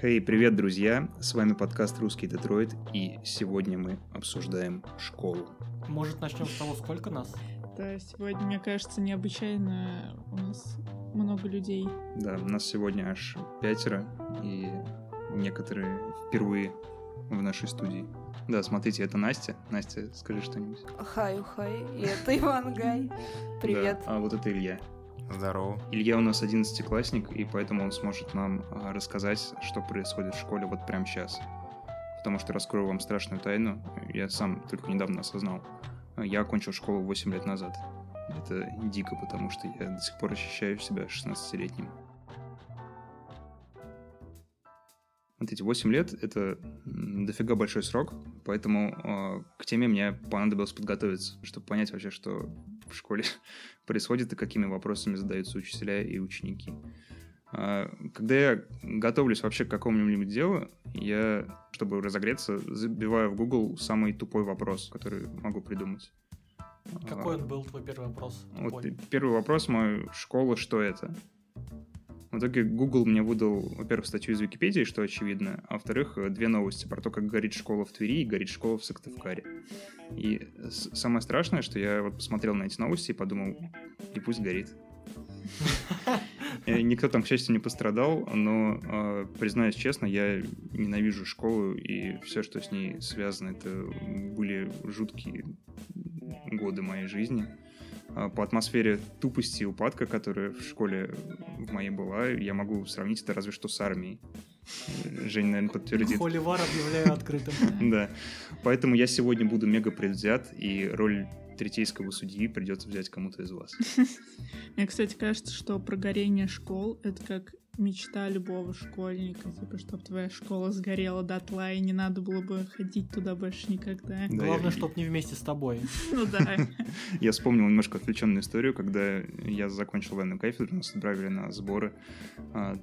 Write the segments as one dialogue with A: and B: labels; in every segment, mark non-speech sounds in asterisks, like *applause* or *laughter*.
A: Хей, hey, привет, друзья! С вами подкаст «Русский Детройт», и сегодня мы обсуждаем школу.
B: Может, начнем с того, сколько нас?
C: Да, сегодня, мне кажется, необычайно у нас много людей.
A: Да, у нас сегодня аж пятеро, и некоторые впервые в нашей студии. Да, смотрите, это Настя. Настя, скажи что-нибудь.
D: Хай, хай, и это Иван Гай. Привет.
A: Да, а вот это Илья.
E: Здорово.
A: Илья у нас одиннадцатиклассник, и поэтому он сможет нам а, рассказать, что происходит в школе вот прямо сейчас. Потому что раскрою вам страшную тайну, я сам только недавно осознал. Я окончил школу 8 лет назад. Это дико, потому что я до сих пор ощущаю себя 16-летним. Вот эти 8 лет — это дофига большой срок, поэтому э, к теме мне понадобилось подготовиться, чтобы понять вообще, что в школе *laughs* происходит и какими вопросами задаются учителя и ученики. Э, когда я готовлюсь вообще к какому-нибудь делу, я, чтобы разогреться, забиваю в Google самый тупой вопрос, который могу придумать.
B: Какой он был, твой первый вопрос?
A: Вот, первый вопрос мой — школа, что это? В итоге Google мне выдал, во-первых, статью из Википедии, что очевидно, а во-вторых, две новости про то, как горит школа в Твери и горит школа в Сыктывкаре. И самое страшное, что я вот посмотрел на эти новости и подумал, и пусть горит. Никто там, к счастью, не пострадал, но, э, признаюсь честно, я ненавижу школу, и все, что с ней связано, это были жуткие годы моей жизни. А, по атмосфере тупости и упадка, которая в школе в моей была, я могу сравнить это разве что с армией. Жень, наверное, подтвердит.
B: Холивар объявляю открытым. *laughs*
A: Да. Поэтому я сегодня буду мега предвзят, и роль третейского судьи придется взять кому-то из вас. *laughs*
C: Мне, кстати, кажется, что прогорение школ — это как мечта любого школьника, типа, чтобы твоя школа сгорела дотла, и не надо было бы ходить туда больше никогда.
B: Да, Главное, я... чтобы не вместе с тобой. *laughs*
C: Ну да. *laughs*
A: Я вспомнил немножко отвлеченную историю, когда я закончил военную кафедру, нас отправили на сборы. А,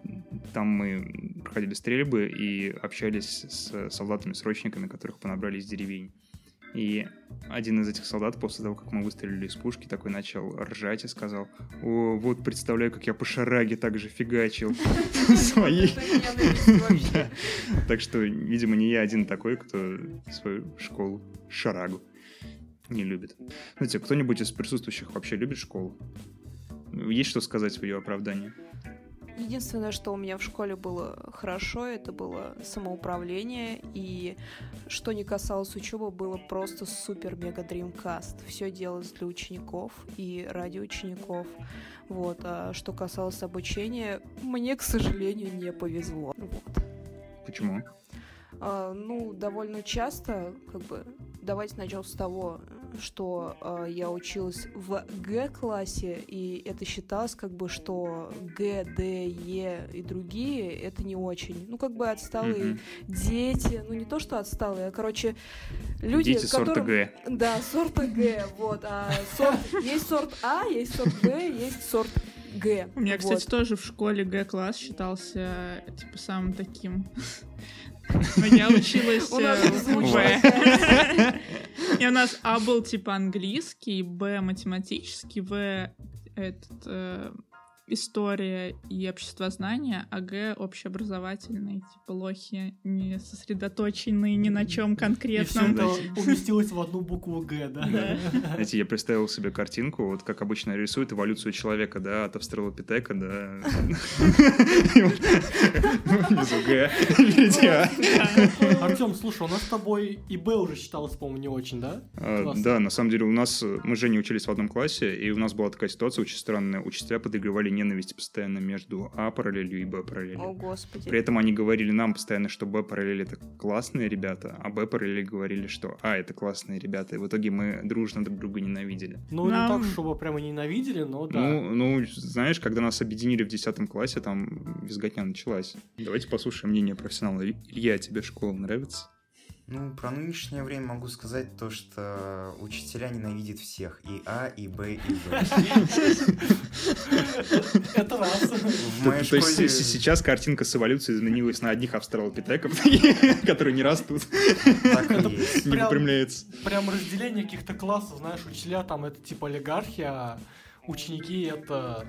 A: там мы проходили стрельбы и общались с солдатами-срочниками, которых понабрали из деревень. И один из этих солдат после того, как мы выстрелили из пушки, такой начал ржать и сказал, о, вот представляю, как я по шараге так же фигачил *laughs* своей. Так что, видимо, не я один такой, кто свою школу шарагу не любит. Знаете, кто-нибудь из присутствующих вообще любит школу? Есть что сказать в ее оправдании?
D: Единственное, что у меня в школе было хорошо, это было самоуправление, и что не касалось учебы, было просто супер-мега дримкаст. Все делалось для учеников и ради учеников. Вот. А что касалось обучения, мне, к сожалению, не повезло. Вот.
A: Почему?
D: А, ну, довольно часто, как бы, давайте начнем с того, что э, я училась в Г-классе, и это считалось как бы, что Г, Д, Е и другие это не очень. Ну, как бы отсталые mm-hmm. дети, ну не то, что отсталые, а, короче, люди,
A: дети которым... сорта Г.
D: Да, сорта Г, вот. А сорт... есть сорт А, есть сорт Г, есть сорт Г.
C: У меня, кстати, тоже в школе Г-класс считался, типа, самым таким но я училась в. И у нас А был типа английский, Б математический, В этот э, история и обществознание, а Г общеобразовательный, типа лохи не сосредоточенные ни на чем конкретном.
B: И все это *laughs* уместилось в одну букву Г, да?
C: да.
A: Знаете, я представил себе картинку, вот как обычно рисуют эволюцию человека, да, от австралопитека, да. Внизу Г,
B: Артем, слушай, у нас с тобой и Б уже считалось, по-моему, не очень, да?
A: А, да, на самом деле у нас, мы же не учились в одном классе, и у нас была такая ситуация очень странная. Учителя подыгрывали ненависть постоянно между А параллелью и Б параллелью.
D: О, господи.
A: При этом они говорили нам постоянно, что Б параллель это классные ребята, а Б параллель говорили, что А это классные ребята. И в итоге мы дружно друг друга ненавидели.
B: Ну, Нам... не так, чтобы прямо ненавидели, но да.
A: Ну, ну, знаешь, когда нас объединили в 10 классе, там визготня началась. Давайте послушаем мнение профессионала. Илья, тебе школа нравится?
E: Ну, про нынешнее время могу сказать то, что учителя ненавидят всех. И А, и Б, и В.
B: Это раз.
A: То есть сейчас картинка с эволюцией изменилась на одних австралопитеков, *laughs* которые не растут. Не выпрямляется.
B: Прям разделение каких-то классов, знаешь, учителя там это типа олигархия, а ученики это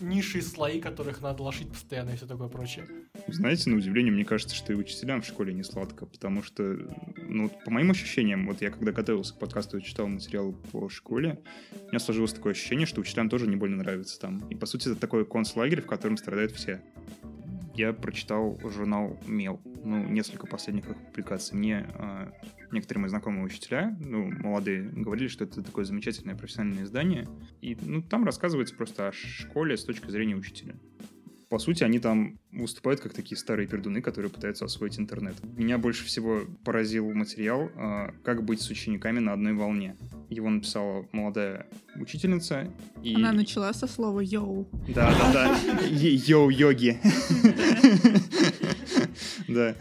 B: низшие слои, которых надо лошить постоянно и все такое прочее.
A: Знаете, на удивление, мне кажется, что и учителям в школе не сладко, потому что, ну, по моим ощущениям, вот я когда готовился к подкасту и читал материал по школе, у меня сложилось такое ощущение, что учителям тоже не больно нравится там. И, по сути, это такой концлагерь, в котором страдают все. Я прочитал журнал «Мел», ну, несколько последних их публикаций. Мне э, некоторые мои знакомые учителя, ну, молодые, говорили, что это такое замечательное профессиональное издание. И, ну, там рассказывается просто о школе с точки зрения учителя по сути, они там выступают как такие старые пердуны, которые пытаются освоить интернет. Меня больше всего поразил материал а, «Как быть с учениками на одной волне». Его написала молодая учительница. И...
C: Она начала со слова «йоу».
A: Да-да-да, *laughs* йоу-йоги. Да,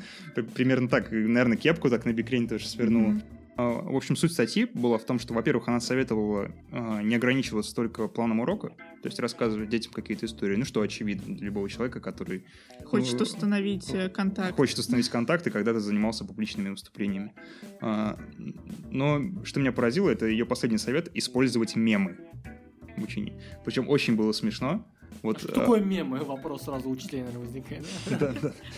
A: примерно так. Наверное, кепку так на бикрень тоже свернула. В общем, суть статьи была в том, что, во-первых, она советовала а, не ограничиваться только планом урока, то есть рассказывать детям какие-то истории, ну, что очевидно для любого человека, который...
C: Хочет
A: ну,
C: установить э, контакт.
A: Хочет установить контакт и когда-то занимался публичными выступлениями. А, но что меня поразило, это ее последний совет — использовать мемы в учении. Причем очень было смешно,
B: вот, что а... такое мемы? Вопрос сразу у учителя, наверное, возникает.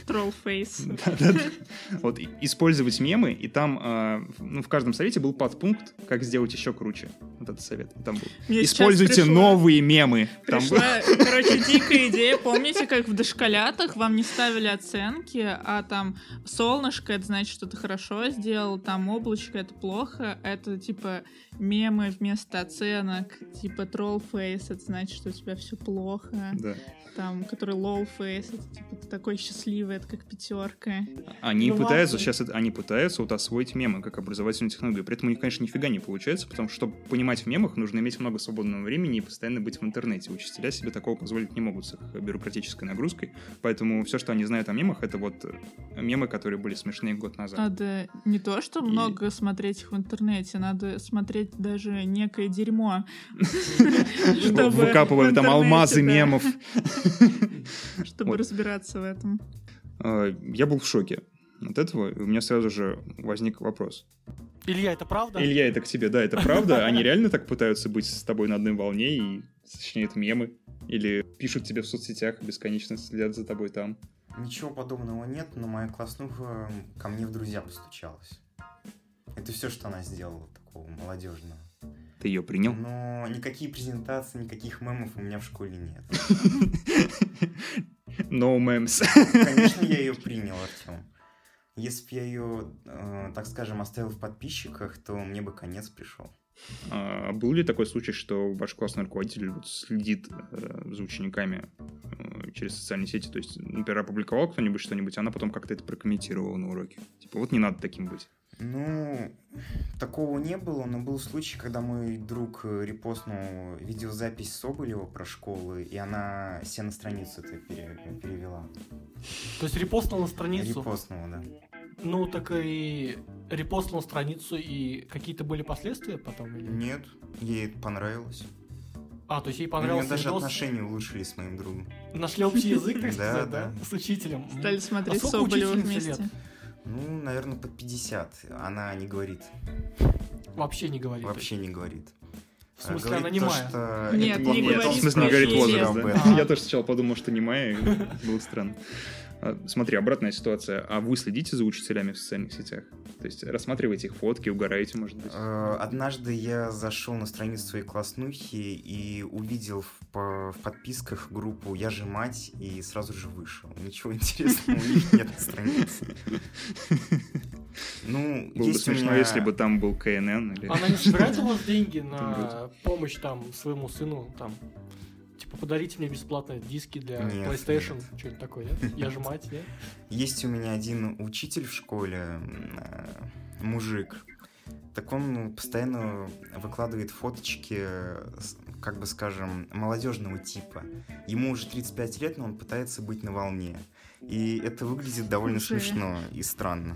C: Троллфейс. *laughs*
A: Вот использовать мемы, и там а, ну, в каждом совете был подпункт, как сделать еще круче. Вот этот совет. Там был. Используйте новые мемы.
C: Пришла, короче, дикая идея. Помните, как в дошколятах вам не ставили оценки, а там солнышко, это значит, что ты хорошо сделал, там облачко, это плохо. Это типа мемы вместо оценок, типа троллфейс, это значит, что у тебя все плохо. Да. Там, который low face, это типа ты такой счастливый, это как пятерка.
A: Они ну, пытаются, ладно. сейчас они пытаются вот освоить мемы как образовательную технологию. При этом у них, конечно, нифига не получается, потому что, чтобы понимать в мемах, нужно иметь много свободного времени и постоянно быть в интернете. Учителя себе такого позволить не могут с их бюрократической нагрузкой. Поэтому все, что они знают о мемах, это вот мемы, которые были смешные год назад.
C: Надо не то, что и... много смотреть их в интернете, надо смотреть даже некое дерьмо. *laughs*
A: Выкапываем там алмазы мемов. *laughs*
C: Чтобы разбираться в этом.
A: А, я был в шоке от этого, и у меня сразу же возник вопрос.
B: Илья, это правда?
A: Илья, это к тебе, да, это правда? *laughs* Они реально так пытаются быть с тобой на одной волне и сочиняют мемы? Или пишут тебе в соцсетях, бесконечно следят за тобой там?
E: Ничего подобного нет, но моя класснуха ко мне в друзья постучалась. Это все, что она сделала такого молодежного.
A: Ты ее принял?
E: Но никакие презентации, никаких мемов у меня в школе нет. *laughs*
A: No memes.
E: Конечно, я ее принял, Артем. Если бы я ее, э, так скажем, оставил в подписчиках, то мне бы конец пришел.
A: А был ли такой случай, что ваш классный руководитель следит э, за учениками э, через социальные сети? То есть, например, опубликовал кто-нибудь что-нибудь, а она потом как-то это прокомментировала на уроке? Типа, вот не надо таким быть.
E: Ну, такого не было, но был случай, когда мой друг э, репостнул видеозапись Соболева про школы, и она все на страницу это перевела.
B: То есть репостнул на страницу?
E: Репостнула, да.
B: Ну, так и репостнул страницу, и какие-то были последствия потом? Или?
E: Нет, ей это понравилось.
B: А, то есть ей понравился
E: У меня даже видос... отношения улучшились с моим другом.
B: Нашли общий язык, так сказать, да? С учителем.
C: Стали смотреть а Соболева вместе.
E: Ну, наверное, под 50. Она не говорит.
B: Вообще не говорит.
E: Вообще не говорит.
B: В смысле, она не моя?
C: Что Нет, не говорит. В
A: смысле, не говорит возраст, да? Я тоже сначала подумал, что не моя, было странно. А, смотри, обратная ситуация. А вы следите за учителями в социальных сетях? То есть рассматриваете их фотки, угораете, может быть?
E: Э, однажды я зашел на страницу своей класснухи и увидел в, по, в подписках группу «Я же мать» и сразу же вышел. Ничего *laughs* интересного у них нет на странице.
A: Ну, Было бы смешно, меня... если бы там был КНН. Или...
B: Она не собирает у вас *laughs* деньги на помощь там своему сыну там Типа, подарите мне бесплатно диски для нет, PlayStation, что-нибудь такое, нет? Я же мать, нет?
E: Есть у меня один учитель в школе, э, мужик. Так он ну, постоянно выкладывает фоточки, как бы скажем, молодежного типа. Ему уже 35 лет, но он пытается быть на волне. И это выглядит довольно Уже. смешно и странно.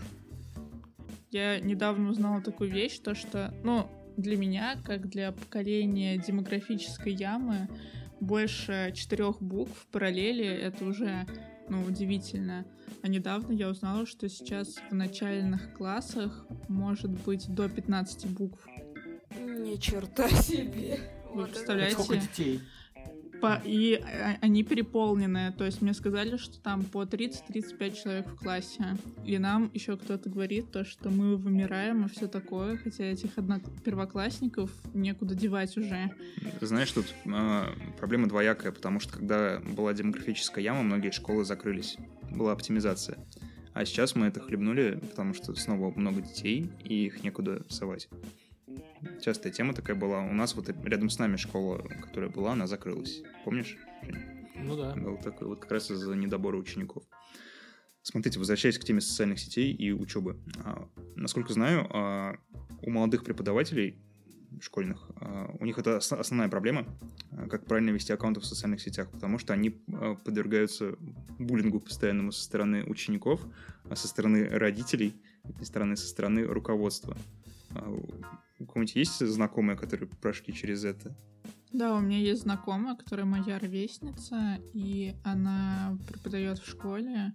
C: Я недавно узнала такую вещь, то что, ну, для меня, как для поколения демографической ямы, больше четырех букв параллели, это уже, ну, удивительно. А недавно я узнала, что сейчас в начальных классах может быть до 15 букв.
D: Ни черта себе.
C: Вы представляете? Сколько
B: детей?
C: По, и а, они переполнены. То есть мне сказали, что там по 30-35 человек в классе. И нам еще кто-то говорит то, что мы вымираем и все такое, хотя этих одно... первоклассников некуда девать уже.
A: Знаешь, тут э, проблема двоякая, потому что когда была демографическая яма, многие школы закрылись. Была оптимизация. А сейчас мы это хлебнули, потому что снова много детей, и их некуда совать. Частая тема такая была. У нас вот рядом с нами школа, которая была, она закрылась. Помнишь?
B: Ну да.
A: Был такой вот как раз из-за недобора учеников. Смотрите, возвращаясь к теме социальных сетей и учебы. А, насколько знаю, а, у молодых преподавателей школьных, а, у них это основная проблема, а, как правильно вести аккаунты в социальных сетях, потому что они а, подвергаются буллингу постоянному со стороны учеников, со стороны родителей, со стороны, со стороны руководства. У кого-нибудь есть знакомые, которые прошли через это?
C: Да, у меня есть знакомая, которая моя ровесница, и она преподает в школе.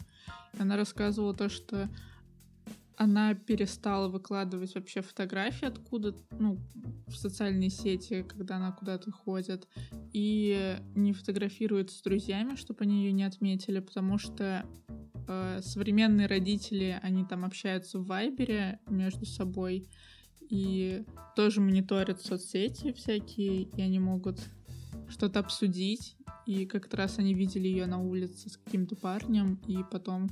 C: Она рассказывала то, что она перестала выкладывать вообще фотографии откуда, ну, в социальные сети, когда она куда-то ходит, и не фотографирует с друзьями, чтобы они ее не отметили, потому что э, современные родители, они там общаются в Вайбере между собой, и тоже мониторят соцсети всякие, и они могут что-то обсудить. И как-то раз они видели ее на улице с каким-то парнем, и потом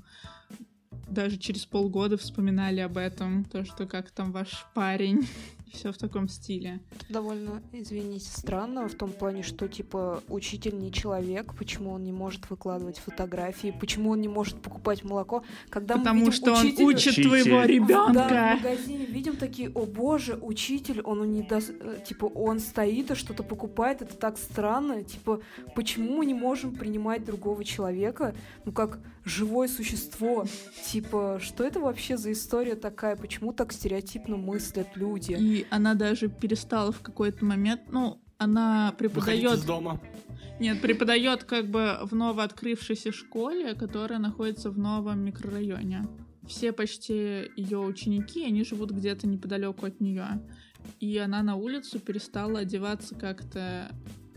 C: даже через полгода вспоминали об этом, то, что как там ваш парень, *laughs* все в таком стиле.
D: Это довольно, извините, странно в том плане, что, типа, учитель не человек, почему он не может выкладывать фотографии, почему он не может покупать молоко, когда
C: Потому
D: мы видим
C: что
D: учителя...
C: он учит учитель. твоего ребенка.
D: Да, в магазине видим такие, о боже, учитель, он не даст, э, типа, он стоит и что-то покупает, это так странно, типа, почему мы не можем принимать другого человека, ну, как живое существо, типа, что это вообще за история такая, почему так стереотипно мыслят люди?
C: И она даже перестала в какой-то момент, ну, она преподает...
B: из дома.
C: Нет, преподает как бы в новооткрывшейся школе, которая находится в новом микрорайоне. Все почти ее ученики, они живут где-то неподалеку от нее. И она на улицу перестала одеваться как-то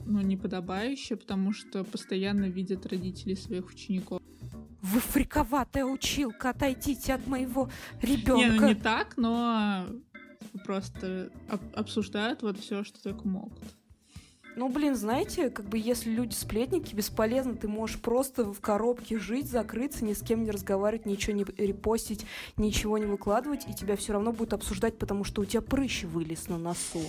C: ну, неподобающе, потому что постоянно видит родителей своих учеников.
D: Вы фриковатая училка, отойдите от моего ребенка.
C: Не, ну не так, но просто об- обсуждают вот все, что только могут.
D: Ну, блин, знаете, как бы если люди сплетники, бесполезно, ты можешь просто в коробке жить, закрыться, ни с кем не разговаривать, ничего не репостить, ничего не выкладывать, и тебя все равно будут обсуждать, потому что у тебя прыщ вылез на носу.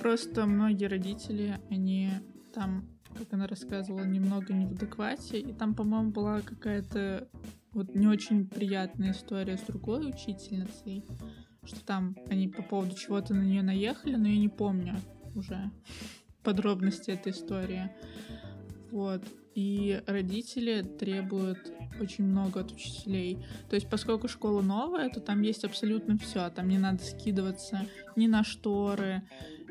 C: Просто многие родители, они там, как она рассказывала, немного не в адеквате, и там, по-моему, была какая-то вот не очень приятная история с другой учительницей, что там они по поводу чего-то на нее наехали, но я не помню уже *laughs* подробности этой истории. Вот. И родители требуют очень много от учителей. То есть, поскольку школа новая, то там есть абсолютно все. Там не надо скидываться ни на шторы,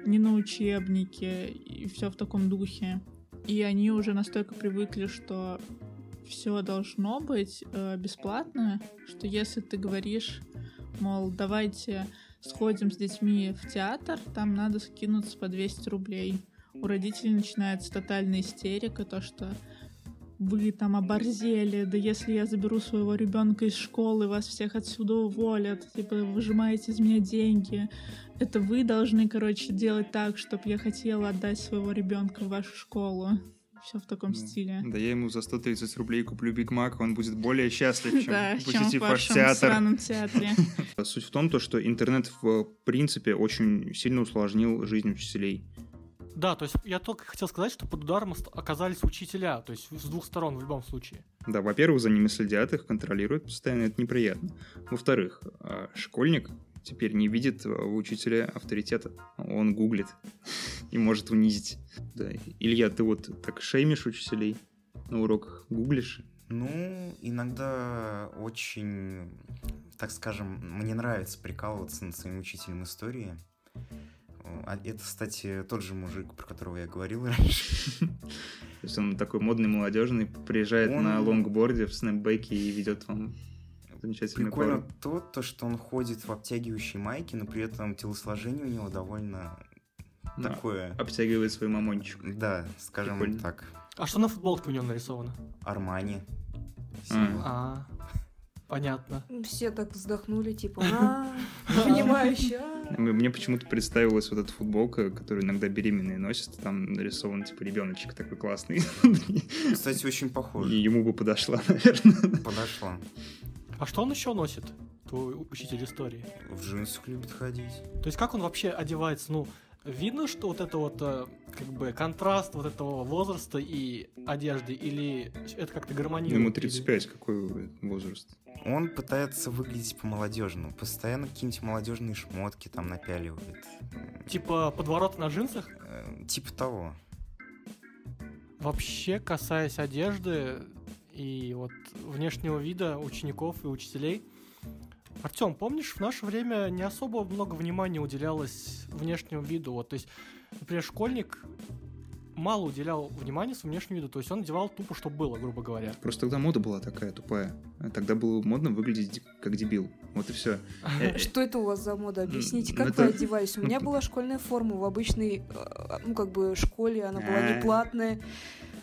C: ни на учебники, и все в таком духе. И они уже настолько привыкли, что все должно быть э, бесплатно, что если ты говоришь мол, давайте сходим с детьми в театр, там надо скинуться по 200 рублей. У родителей начинается тотальная истерика, то, что вы там оборзели, да если я заберу своего ребенка из школы, вас всех отсюда уволят, типа, выжимаете из меня деньги. Это вы должны, короче, делать так, чтобы я хотела отдать своего ребенка в вашу школу все в таком да. стиле.
A: Да я ему за 130 рублей куплю Биг Мак, он будет более счастлив, *laughs* чем
C: да,
A: посетив
C: ваш
A: театр.
C: театре. *laughs*
A: Суть в том, то, что интернет в принципе очень сильно усложнил жизнь учителей.
B: Да, то есть я только хотел сказать, что под ударом оказались учителя, то есть с двух сторон в любом случае.
A: Да, во-первых, за ними следят, их контролируют постоянно, это неприятно. Во-вторых, а, школьник теперь не видит в учителе авторитета. Он гуглит *laughs* и может унизить. Да. Илья, ты вот так шеймишь учителей на уроках, гуглишь?
E: Ну, иногда очень, так скажем, мне нравится прикалываться над своим учителем истории. А это, кстати, тот же мужик, про которого я говорил *laughs* раньше. То
A: есть он такой модный, молодежный, приезжает он... на лонгборде в снэпбэке и ведет вам замечательный
E: Прикольно пару. то, то, что он ходит в обтягивающей майке, но при этом телосложение у него довольно такое.
A: Обтягивает свой мамончик.
E: Да, скажем Прикольно. так.
B: А что на футболке у него нарисовано?
E: Армани.
B: А, понятно.
D: Все так вздохнули, типа, *laughs* а, понимающие. А».
A: Мне почему-то представилась вот эта футболка, которую иногда беременные носят, там нарисован типа ребеночек такой классный. *laughs*
E: Кстати, очень похож.
A: И ему бы подошла, *laughs* наверное.
E: Подошла.
B: А что он еще носит, твой учитель истории?
E: В джинсах любит ходить.
B: То есть как он вообще одевается? Ну, видно, что вот это вот э, как бы контраст вот этого возраста и одежды, или это как-то гармонирует?
A: Ему 35, или... какой возраст?
E: Он пытается выглядеть по-молодежному, постоянно какие-нибудь молодежные шмотки там напяливает.
B: Типа подворот на джинсах?
E: Э, типа того.
B: Вообще, касаясь одежды и вот внешнего вида учеников и учителей, Артем, помнишь, в наше время не особо много внимания уделялось внешнему виду. Вот, то есть, например, школьник мало уделял внимания своему внешнему виду. То есть он одевал тупо, что было, грубо говоря.
A: Просто тогда мода была такая тупая. Тогда было модно выглядеть как дебил. Вот и все.
D: Э, что это у вас за мода? Объясните, как вы одевались? У меня *laughs* была школьная форма в обычной, э, ну, как бы, школе. Она была не платная.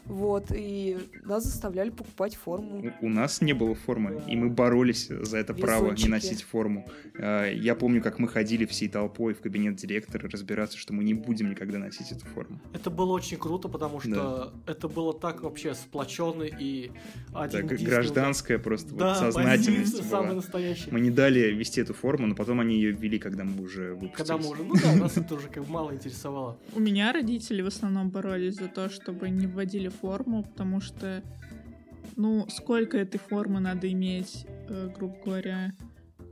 D: Вот, и нас заставляли покупать форму.
A: У, нас не было формы, и мы боролись за это право не носить форму. А, я помню, как мы ходили всей толпой в кабинет директора разбираться, что мы не будем никогда носить эту форму.
B: Это было очень круто, потому что да. это было так вообще сплоченно и один
A: так, гражданская просто да, вот сознательность была.
B: самая настоящая.
A: Мы не дали вести эту форму, но потом они ее ввели, когда мы уже выпустились.
B: Когда мы уже, ну да, нас это уже как бы мало интересовало.
C: У меня родители в основном боролись за то, чтобы не вводили форму, потому что, ну, сколько этой формы надо иметь, э, грубо говоря.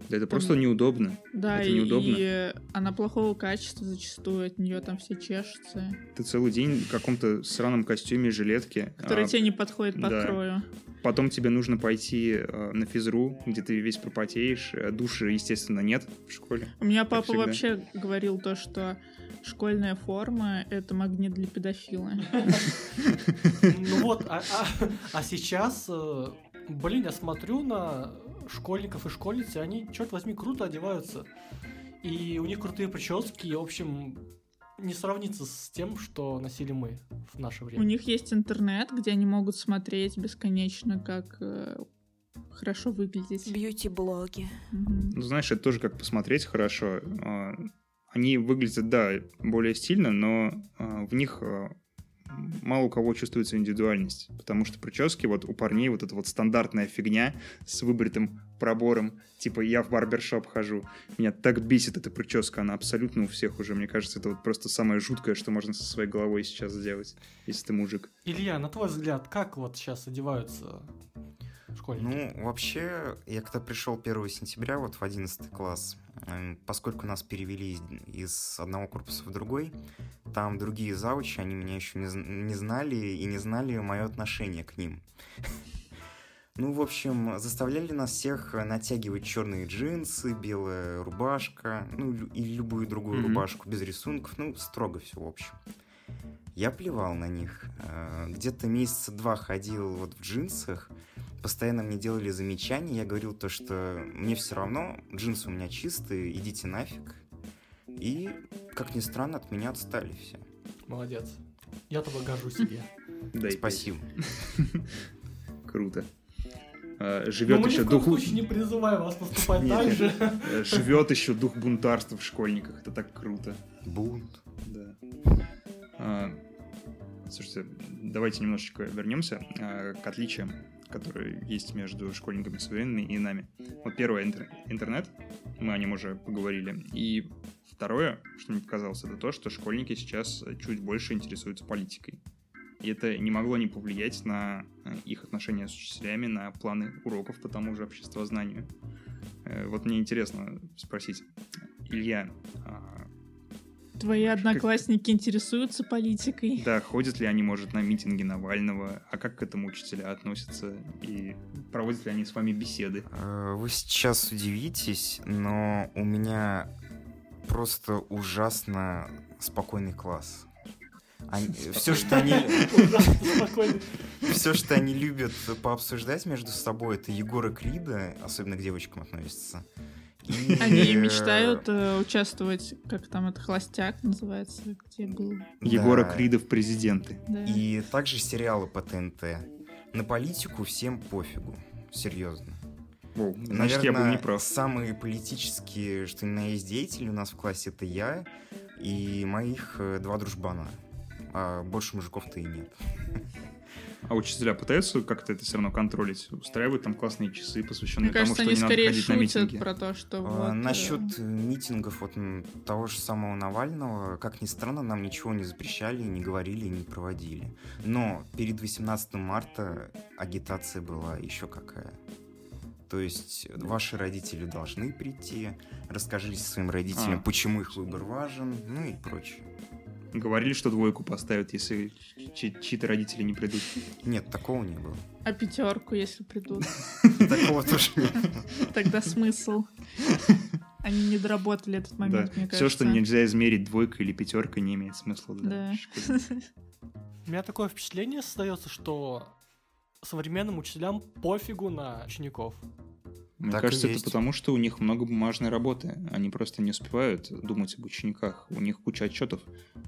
A: Да это просто неудобно.
C: Да,
A: это
C: и, неудобно. и она плохого качества зачастую, от нее там все чешутся.
A: Ты целый день в каком-то сраном костюме, жилетке.
C: Который а, тебе не подходит по да. крою.
A: Потом тебе нужно пойти э, на физру, где ты весь пропотеешь. Э, души, естественно, нет в школе.
C: У меня папа вообще говорил то, что школьная форма — это магнит для педофила.
B: Ну вот, а, а, а сейчас, э, блин, я смотрю на школьников и школьницы, они, черт возьми, круто одеваются. И у них крутые прически, и, в общем, не сравнится с тем, что носили мы в наше время.
C: У них есть интернет, где они могут смотреть бесконечно, как э, хорошо выглядеть.
D: Бьюти-блоги.
A: Угу. Ну, знаешь, это тоже как посмотреть хорошо. А, они выглядят, да, более стильно, но а, в них а, мало у кого чувствуется индивидуальность, потому что прически вот у парней вот эта вот стандартная фигня с выбритым пробором, типа я в барбершоп хожу, меня так бесит эта прическа, она абсолютно у всех уже, мне кажется, это вот просто самое жуткое, что можно со своей головой сейчас сделать, если ты мужик.
B: Илья, на твой взгляд, как вот сейчас одеваются школьники?
E: Ну, вообще, я когда пришел 1 сентября вот в 11 класс, поскольку нас перевели из одного корпуса в другой, там другие заучи, они меня еще не, не знали и не знали мое отношение к ним. *laughs* Ну, в общем, заставляли нас всех натягивать черные джинсы, белая рубашка, ну, и любую другую mm-hmm. рубашку без рисунков, ну, строго все, в общем. Я плевал на них. Э, где-то месяца два ходил вот в джинсах, постоянно мне делали замечания, я говорил то, что мне все равно, джинсы у меня чистые, идите нафиг. И, как ни странно, от меня отстали все.
B: Молодец. Я тобой горжусь себе. *laughs*
E: Да, Спасибо. *laughs*
A: Круто. А, живет еще дух...
B: не призываю вас поступать так же.
A: Э, живет еще дух бунтарства в школьниках. Это так круто.
E: Бунт.
A: Да. А, слушайте, давайте немножечко вернемся а, к отличиям которые есть между школьниками современными и нами. Вот первое интер- интернет, мы о нем уже поговорили. И второе, что мне показалось, это то, что школьники сейчас чуть больше интересуются политикой. И это не могло не повлиять на э, их отношения с учителями, на планы уроков по тому же обществознанию. Э, вот мне интересно спросить, Илья, а
C: Твои одноклассники как... интересуются политикой?
A: Да, ходят ли они, может, на митинги Навального, а как к этому учителя относятся, и проводят ли они с вами беседы?
E: Э, вы сейчас удивитесь, но у меня просто ужасно спокойный класс. Они, *laughs* все, что они... *laughs* все, что они любят пообсуждать между собой, это Егора Крида, особенно к девочкам относится, И,
C: Они мечтают э, участвовать, как там это, холостяк называется, где был.
A: Егора
E: да.
A: Крида в президенты.
C: Да.
E: И также сериалы по ТНТ. На политику всем пофигу. Серьезно.
A: Воу, значит, я был
E: Наверное,
A: неправ.
E: самые политические, что ни на есть деятели у нас в классе, это я и моих э, два дружбана. А больше мужиков-то и нет.
A: А учителя пытаются как-то это все равно контролить? Устраивают там классные часы, посвященные
C: Мне кажется,
A: тому, что
C: они
A: не надо ходить на митинги.
C: про то, что
E: А,
C: вот... э,
E: Насчет митингов вот того же самого Навального, как ни странно, нам ничего не запрещали, не говорили, не проводили. Но перед 18 марта агитация была еще какая. То есть ваши родители должны прийти, расскажите своим родителям,
A: А.
E: почему их выбор важен, ну и прочее.
A: Говорили, что двойку поставят, если чи- чьи-то родители не придут.
E: Нет, такого не было.
C: А пятерку, если придут, *laughs*
E: Такого тоже не было.
C: тогда смысл. Они не доработали этот момент, мне
A: Все,
C: кажется.
A: что нельзя измерить двойкой или пятеркой, не имеет смысла для
C: Да. *laughs*
B: У меня такое впечатление создается, что современным учителям пофигу на учеников.
A: Мне
E: Так
A: кажется, это потому, что у них много бумажной работы. Они просто не успевают думать об учениках. У них куча отчетов.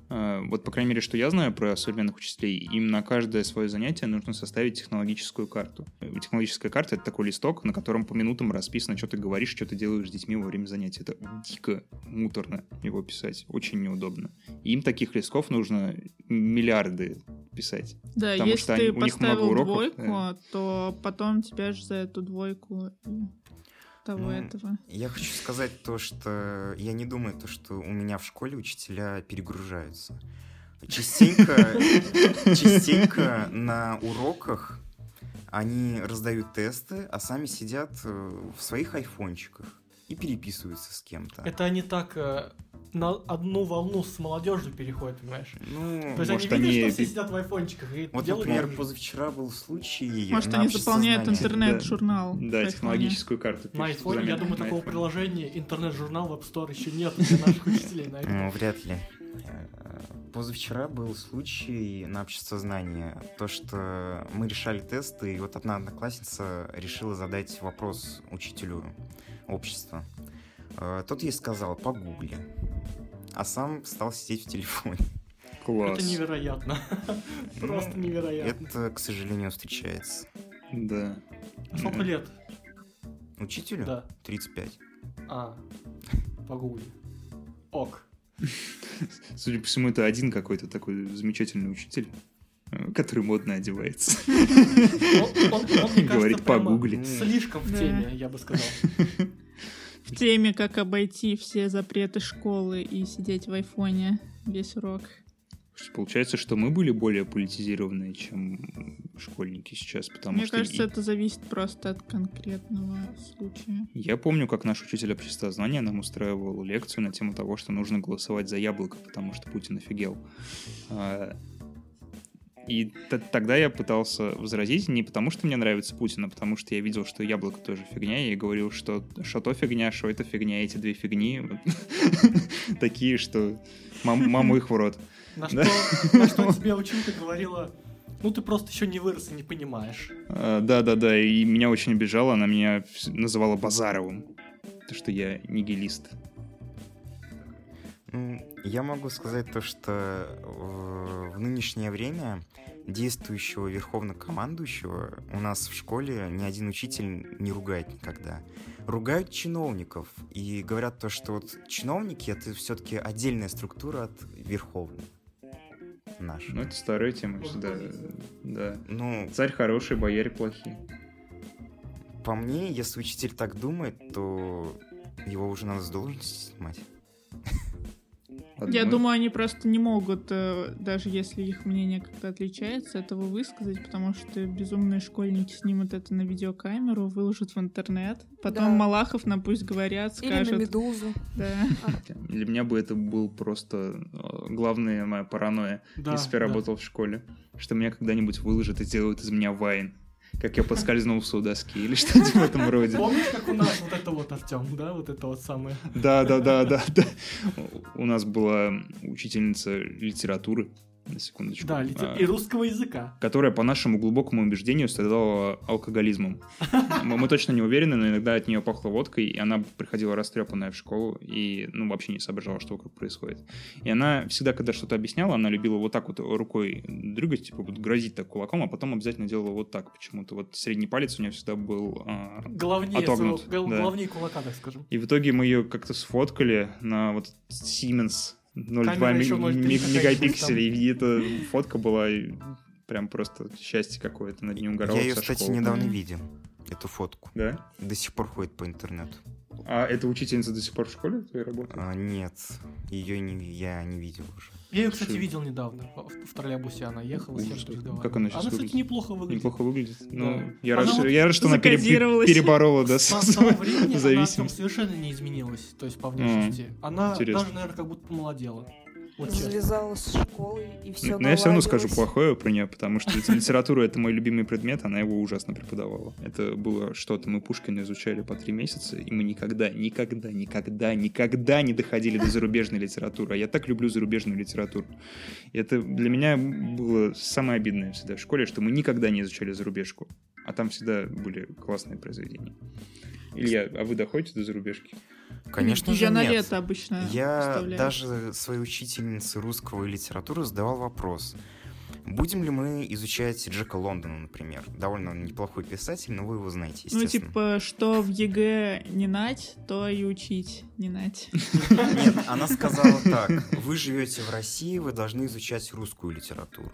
A: А, Вот, по крайней мере, что я знаю про современных учителей, им на каждое свое занятие нужно составить технологическую карту. Технологическая карта — это такой листок, на котором по минутам расписано, что ты говоришь, что ты делаешь с детьми во время занятий. Это дико муторно его писать. Очень неудобно. И им таких листков нужно миллиарды писать.
C: Да,
A: Потому
C: если
A: что
C: ты
A: они- у них много
C: поставил
A: уроков,
C: двойку,
A: да.
C: то потом тебя же за эту двойку и того
E: Ну,
C: этого.
E: Я хочу сказать то, что я не думаю, то, что у меня в школе учителя перегружаются. Частенько, *laughs* частенько на уроках они раздают тесты, а сами сидят э, в своих айфончиках и переписываются с кем-то.
B: Это они так э, на одну волну с молодежью переходят, понимаешь?
E: Ну,
B: То есть
A: Может,
B: они видят,
A: они-
B: что все сидят в айфончиках и
E: вот,
B: делают
E: например, позавчера был случай
C: Может, они заполняют интернет-журнал.
A: Да,
C: айфоне.
A: технологическую карту.
B: На айфоне, я думаю, такого приложения интернет-журнал в App Store еще нет для наших учителей на
E: Ну, вряд ли. Э, Позавчера был случай на обществознании, то, что мы решали тесты, и вот одна одноклассница решила задать вопрос учителю общества. Э, Тот ей сказал «погугли», а сам стал сидеть в телефоне.
A: Класс.
B: Это невероятно. *laughs* Просто
E: Ну,
B: невероятно.
E: Это, к сожалению, встречается.
A: Да.
B: Сколько лет?
E: Учителю?
B: Да.
E: 35.
B: А, погугли. Ок.
A: Судя по всему, это один какой-то такой замечательный учитель, который модно одевается.
B: Он, он- он, мне
A: Говорит, погугли.
B: слишком в
C: Да.
B: теме, я бы сказал.
C: В теме, как обойти все запреты школы и сидеть в айфоне весь урок.
A: Получается, что мы были более политизированные, чем школьники сейчас, потому
C: Мне
A: что
C: кажется,
A: и-
C: это зависит просто от конкретного случая.
A: я помню, как наш учитель обществознания нам устраивал лекцию на тему того, что нужно голосовать за яблоко, потому что Путин офигел. И т- тогда я пытался возразить не потому, что мне нравится Путин, а потому что я видел, что яблоко тоже фигня, и я говорил, что что то фигня, что это фигня, эти две фигни *laughs* такие, что мам- маму их в рот.
B: На что, на что *laughs* тебе училка говорила, ну ты просто еще не вырос и не понимаешь.
A: Да-да-да, и меня очень обижала, она меня называла Базаровым, то что я нигилист.
E: Я могу сказать то, что э, в нынешнее время действующего верховнокомандующего у нас в школе ни один учитель не ругает никогда. Ругают чиновников и говорят то, что вот чиновники это все-таки отдельная структура от верховного нашего.
A: Ну, это старая тема, да. да.
E: Ну,
A: Царь хороший, бояре плохие.
E: по мне, если учитель так думает, то его уже надо с должности снимать.
C: Я думаю, они просто не могут, э, даже если их мнение как-то отличается, этого высказать, потому что безумные школьники снимут это на видеокамеру, выложат в интернет. Потом
D: Да.
C: Малахов нам пусть говорят,
D: Или на медузу.
C: Да.
A: Для меня бы это был просто э, главная моя паранойя,
B: Да,
A: если бы я
B: да.
A: работал в школе. Что меня когда-нибудь выложат и сделают из меня вайн. Как я поскользнулся у доски или что-то в этом роде.
B: Помнишь, как у нас вот это вот, Артем, да, вот это вот самое?
A: Да, да, да, да, да. У нас была учительница литературы, на секундочку.
B: Да, литер...
A: А,
B: и русского языка.
A: которая, по нашему глубокому убеждению, страдала алкоголизмом. *laughs* Мы, мы точно не уверены, но иногда от нее пахло водкой, и она приходила растрепанная в школу и, ну, вообще не соображала, что вокруг происходит. И она всегда, когда что-то объясняла, она любила вот так вот рукой дрыгать, типа вот грозить так кулаком, а потом обязательно делала вот так почему-то. Вот средний палец у нее всегда был а,
B: Главнее,
A: Отогнут,
B: своего-
A: да.
B: главнее кулака, так скажем.
A: И в итоге мы ее как-то сфоткали на вот Siemens 0,2
B: Камера
A: ми-
B: еще 0,3
A: ми-
B: какая-нибудь
A: мегапикселя, и эта фотка была прям просто счастье какое-то, над ним угорал
E: Я ее, кстати, недавно видел. Эту фотку.
A: Да?
E: До сих пор ходит по интернету.
A: А эта учительница до сих пор в школе твоей работает?
E: А, нет, ее не, я не видел уже.
B: Я ее, кстати, видел недавно в, в троллейбусе. Она ехала, с кем-то разговаривала.
A: Как она сейчас
B: Она, кстати,
A: выглядит?
B: неплохо выглядит.
A: Неплохо выглядит. Ну,
B: Да.
A: я, рад, что,
B: вот
A: я рад, что она пере- переборола, да,
B: С *laughs*
A: с-
B: времени она там
A: зависимость.
B: совершенно не изменилась, то есть по внешности. Она
A: интересно.
B: даже, наверное, как будто помолодела. Вот.
D: Залезала с школы и все
A: Но я все равно скажу плохое про нее, потому что лит- *laughs* литература это мой любимый предмет, она его ужасно преподавала. Это было что-то, мы Пушкина изучали по три месяца, и мы никогда, никогда, никогда, никогда не доходили до зарубежной литературы. А я так люблю зарубежную литературу. И это для меня было самое обидное всегда в школе, что мы никогда не изучали зарубежку, а там всегда были классные произведения. Илья, а вы доходите до зарубежки?
E: Конечно
C: Её
E: же
C: на
E: нет.
C: лето обычно
E: Я
C: вставляют.
E: даже своей учительнице русского и литературы задавал вопрос. Будем ли мы изучать Джека Лондона, например? Довольно неплохой писатель, но вы его знаете,
C: Ну,
E: естественно.
C: типа, что в ЕГЭ не нать, то и учить не нать. *laughs*
E: Нет, она сказала так. Вы живете в России, вы должны изучать русскую литературу.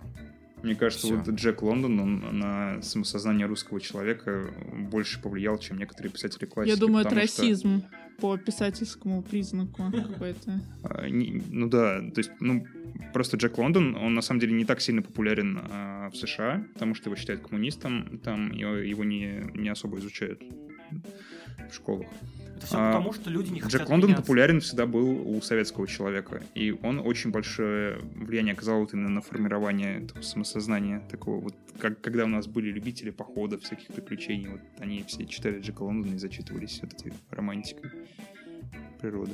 A: Мне кажется,
E: Всё.
A: вот Джек Лондон, он на самосознание русского человека больше повлиял, чем некоторые писатели классики.
C: Я думаю, это
A: потому что,
C: расизм по писательскому признаку *laughs* какой-то.
A: а, ну да, то есть, ну, просто Джек Лондон, он на самом деле не так сильно популярен а, в США, потому что его считают коммунистом, там его, его не, не особо изучают в школах.
B: Это все
A: А,
B: потому, что люди не хотят
A: Джек Лондон
B: меняться.
A: популярен всегда был у советского человека, и он очень большое влияние оказал вот именно на формирование этого самосознания, такого вот, как, когда у нас были любители походов, всяких приключений, вот они все читали Джека Лондона и зачитывались вот этой романтикой природы.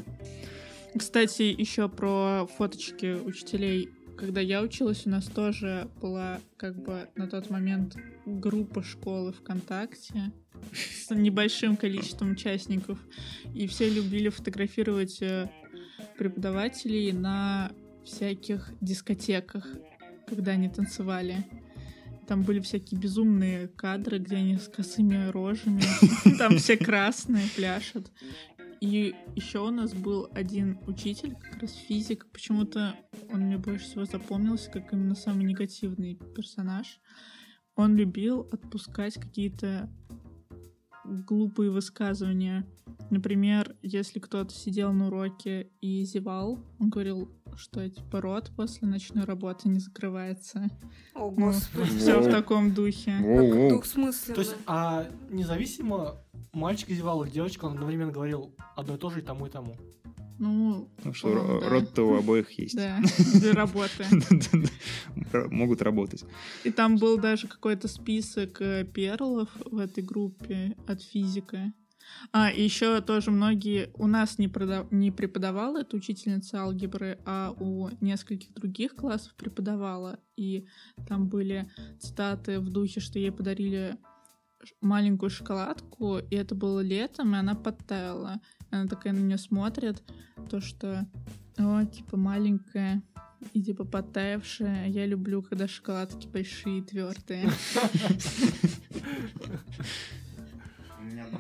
C: Кстати, еще про фоточки учителей. Когда я училась, у нас тоже была как бы на тот момент группа школы ВКонтакте с небольшим количеством участников. И все любили фотографировать э, преподавателей на всяких дискотеках, когда они танцевали. Там были всякие безумные кадры, где они с косыми рожами, *laughs* там все красные пляшут. И еще у нас был один учитель, как раз физик. Почему-то он мне больше всего запомнился, как именно самый негативный персонаж. Он любил отпускать какие-то глупые высказывания. Например, если кто-то сидел на уроке и зевал, он говорил, что типа рот после ночной работы не закрывается.
D: О,
C: Ну,
D: господи.
C: все в таком духе.
D: Как
A: Воу-воу.
D: дух смысленно.
B: То есть, а независимо, мальчик зевал или девочка, он одновременно говорил одно и то же и тому, и тому.
C: Ну,
A: Ну что, ро-
C: да.
A: рот-то у обоих есть.
C: да, *laughs* для работы. *laughs*
A: Могут работать.
C: И там был даже какой-то список э, перлов в этой группе от физика. А, и еще тоже многие... У нас не, прода- не преподавала эта учительница алгебры, а у нескольких других классов преподавала. И там были цитаты в духе, что ей подарили маленькую шоколадку, и это было летом, и она подтаяла. Она такая на нее смотрит, то, что, о, типа, маленькая и, типа, подтаявшая. Я люблю, когда шоколадки большие и твердые.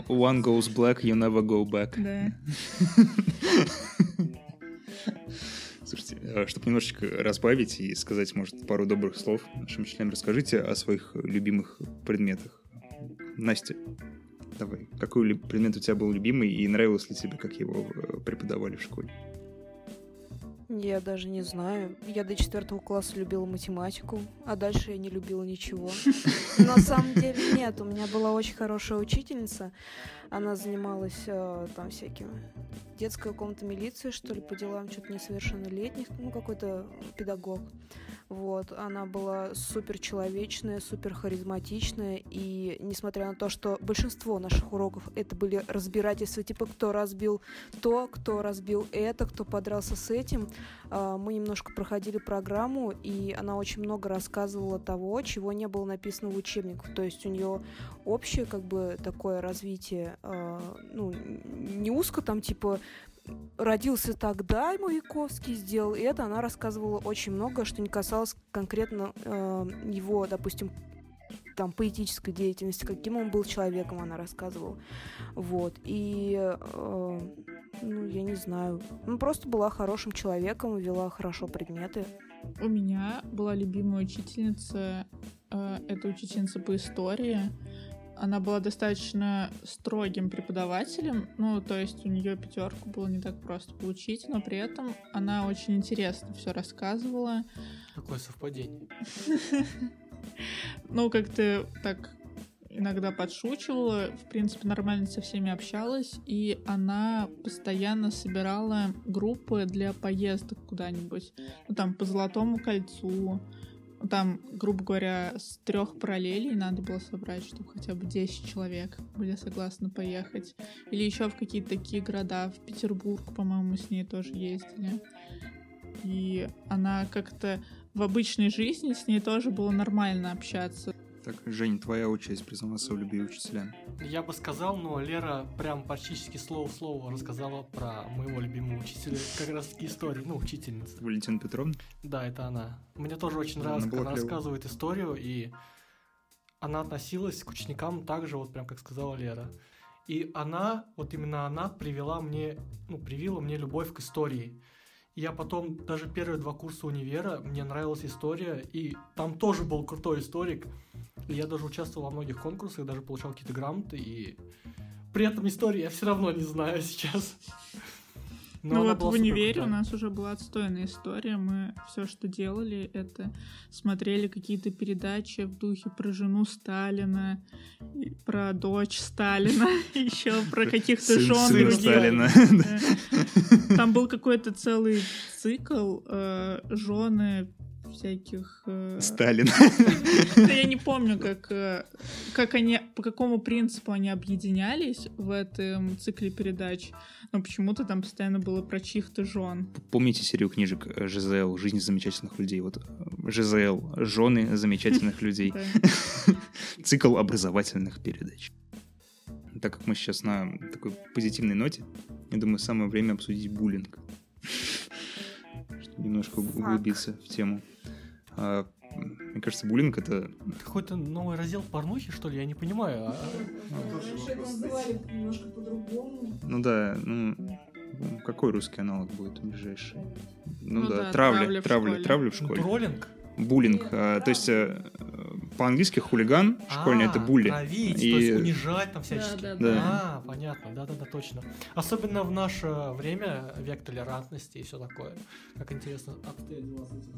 A: One goes black, you never go back.
C: Да.
A: Слушайте, чтобы немножечко разбавить и сказать, может, пару добрых слов нашим членам, расскажите о своих любимых предметах. Настя, давай. Какой предмет у тебя был любимый и нравилось ли тебе, как его э, преподавали в школе?
D: Я даже не знаю. Я до четвертого класса любила математику, а дальше я не любила ничего. На самом деле нет, у меня была очень хорошая учительница. Она занималась э, там всякими детская комната милиции, что ли, по делам что-то несовершеннолетних, ну, какой-то педагог. Вот, она была супер человечная, супер харизматичная, и несмотря на то, что большинство наших уроков это были разбирательства, типа кто разбил то, кто разбил это, кто подрался с этим, а, мы немножко проходили программу, и она очень много рассказывала того, чего не было написано в учебниках. То есть у нее общее как бы такое развитие, а, ну, не узко там типа родился тогда Маяковский, сделал это, она рассказывала очень много, что не касалось конкретно э, его, допустим, там поэтической деятельности, каким он был человеком, она рассказывала. Вот. И, э, ну, я не знаю, ну, просто была хорошим человеком, вела хорошо предметы.
C: У меня была любимая учительница, э, это учительница по истории. Она была достаточно строгим преподавателем, ну, то есть у нее пятерку было не так просто получить, но при этом она очень интересно все рассказывала.
B: Какое совпадение. *laughs*
C: Ну, как-то так иногда подшучивала, в принципе, нормально со всеми общалась, и она постоянно собирала группы для поездок куда-нибудь, ну, там, по Золотому кольцу, там, грубо говоря, с трех параллелей надо было собрать, чтобы хотя бы 10 человек были согласны поехать. Или еще в какие-то такие города. В Петербург, по-моему, с ней тоже ездили. И она как-то в обычной жизни с ней тоже было нормально общаться.
A: Так, Жень, твоя очередь признаваться в любви учителя.
B: Я бы сказал, но Лера прям практически слово в слово рассказала про моего любимого учителя, как раз таки истории, ну, учительница.
A: Валентина Петровна?
B: Да, это она. Мне тоже очень
A: Она
B: нравится, когда она
A: клёвая.
B: рассказывает историю, и она относилась к ученикам так же, вот прям как сказала Лера. И она, вот именно она привела мне, ну, привила мне любовь к истории. И я потом, даже первые два курса универа, мне нравилась история, и там тоже был крутой историк. Я даже участвовал во многих конкурсах, даже получал какие-то грамоты, и при этом истории я все равно не знаю *laughs* сейчас. Но
C: ну вот в универе у нас уже была отстойная история. Мы все, что делали, это смотрели какие-то передачи в духе про жену Сталина, про дочь Сталина, *laughs* еще про каких-то жен
A: сын
C: других.
A: Сталина.
C: Да. Там был какой-то целый цикл э, жены всяких... э,
A: Сталин.
C: да я не помню, как, э, как они, по какому принципу они объединялись в этом цикле передач, но почему-то там постоянно было про чьих-то жен.
A: Помните серию книжек э, ЖЗЛ «Жизнь замечательных людей»? Вот ЖЗЛ «Жены замечательных людей». *laughs* Цикл образовательных передач. Так как мы сейчас на такой позитивной ноте, я думаю, самое время обсудить буллинг. *laughs* Чтобы немножко углубиться в тему. А, Мне кажется, буллинг — это
B: Какой-то новый раздел порнухи, что ли? Я не понимаю. А-
F: Раньше это называли немножко по-другому.
A: Ну да, ну какой русский аналог будет ближайший? Ну,
C: Ну
A: да,
C: да,
A: травля,
C: травля в
A: травля, в школе.
B: Троллинг?
A: Буллинг, а, то есть э, по-английски хулиган школьный это
B: А,
A: булли.
B: Травить,
A: И-
B: то есть унижать там всячески.
C: Да,
A: да,
B: А, понятно, да-да-да, точно. Особенно в наше время, век толерантности и все такое. Как интересно обстоят дела с этим.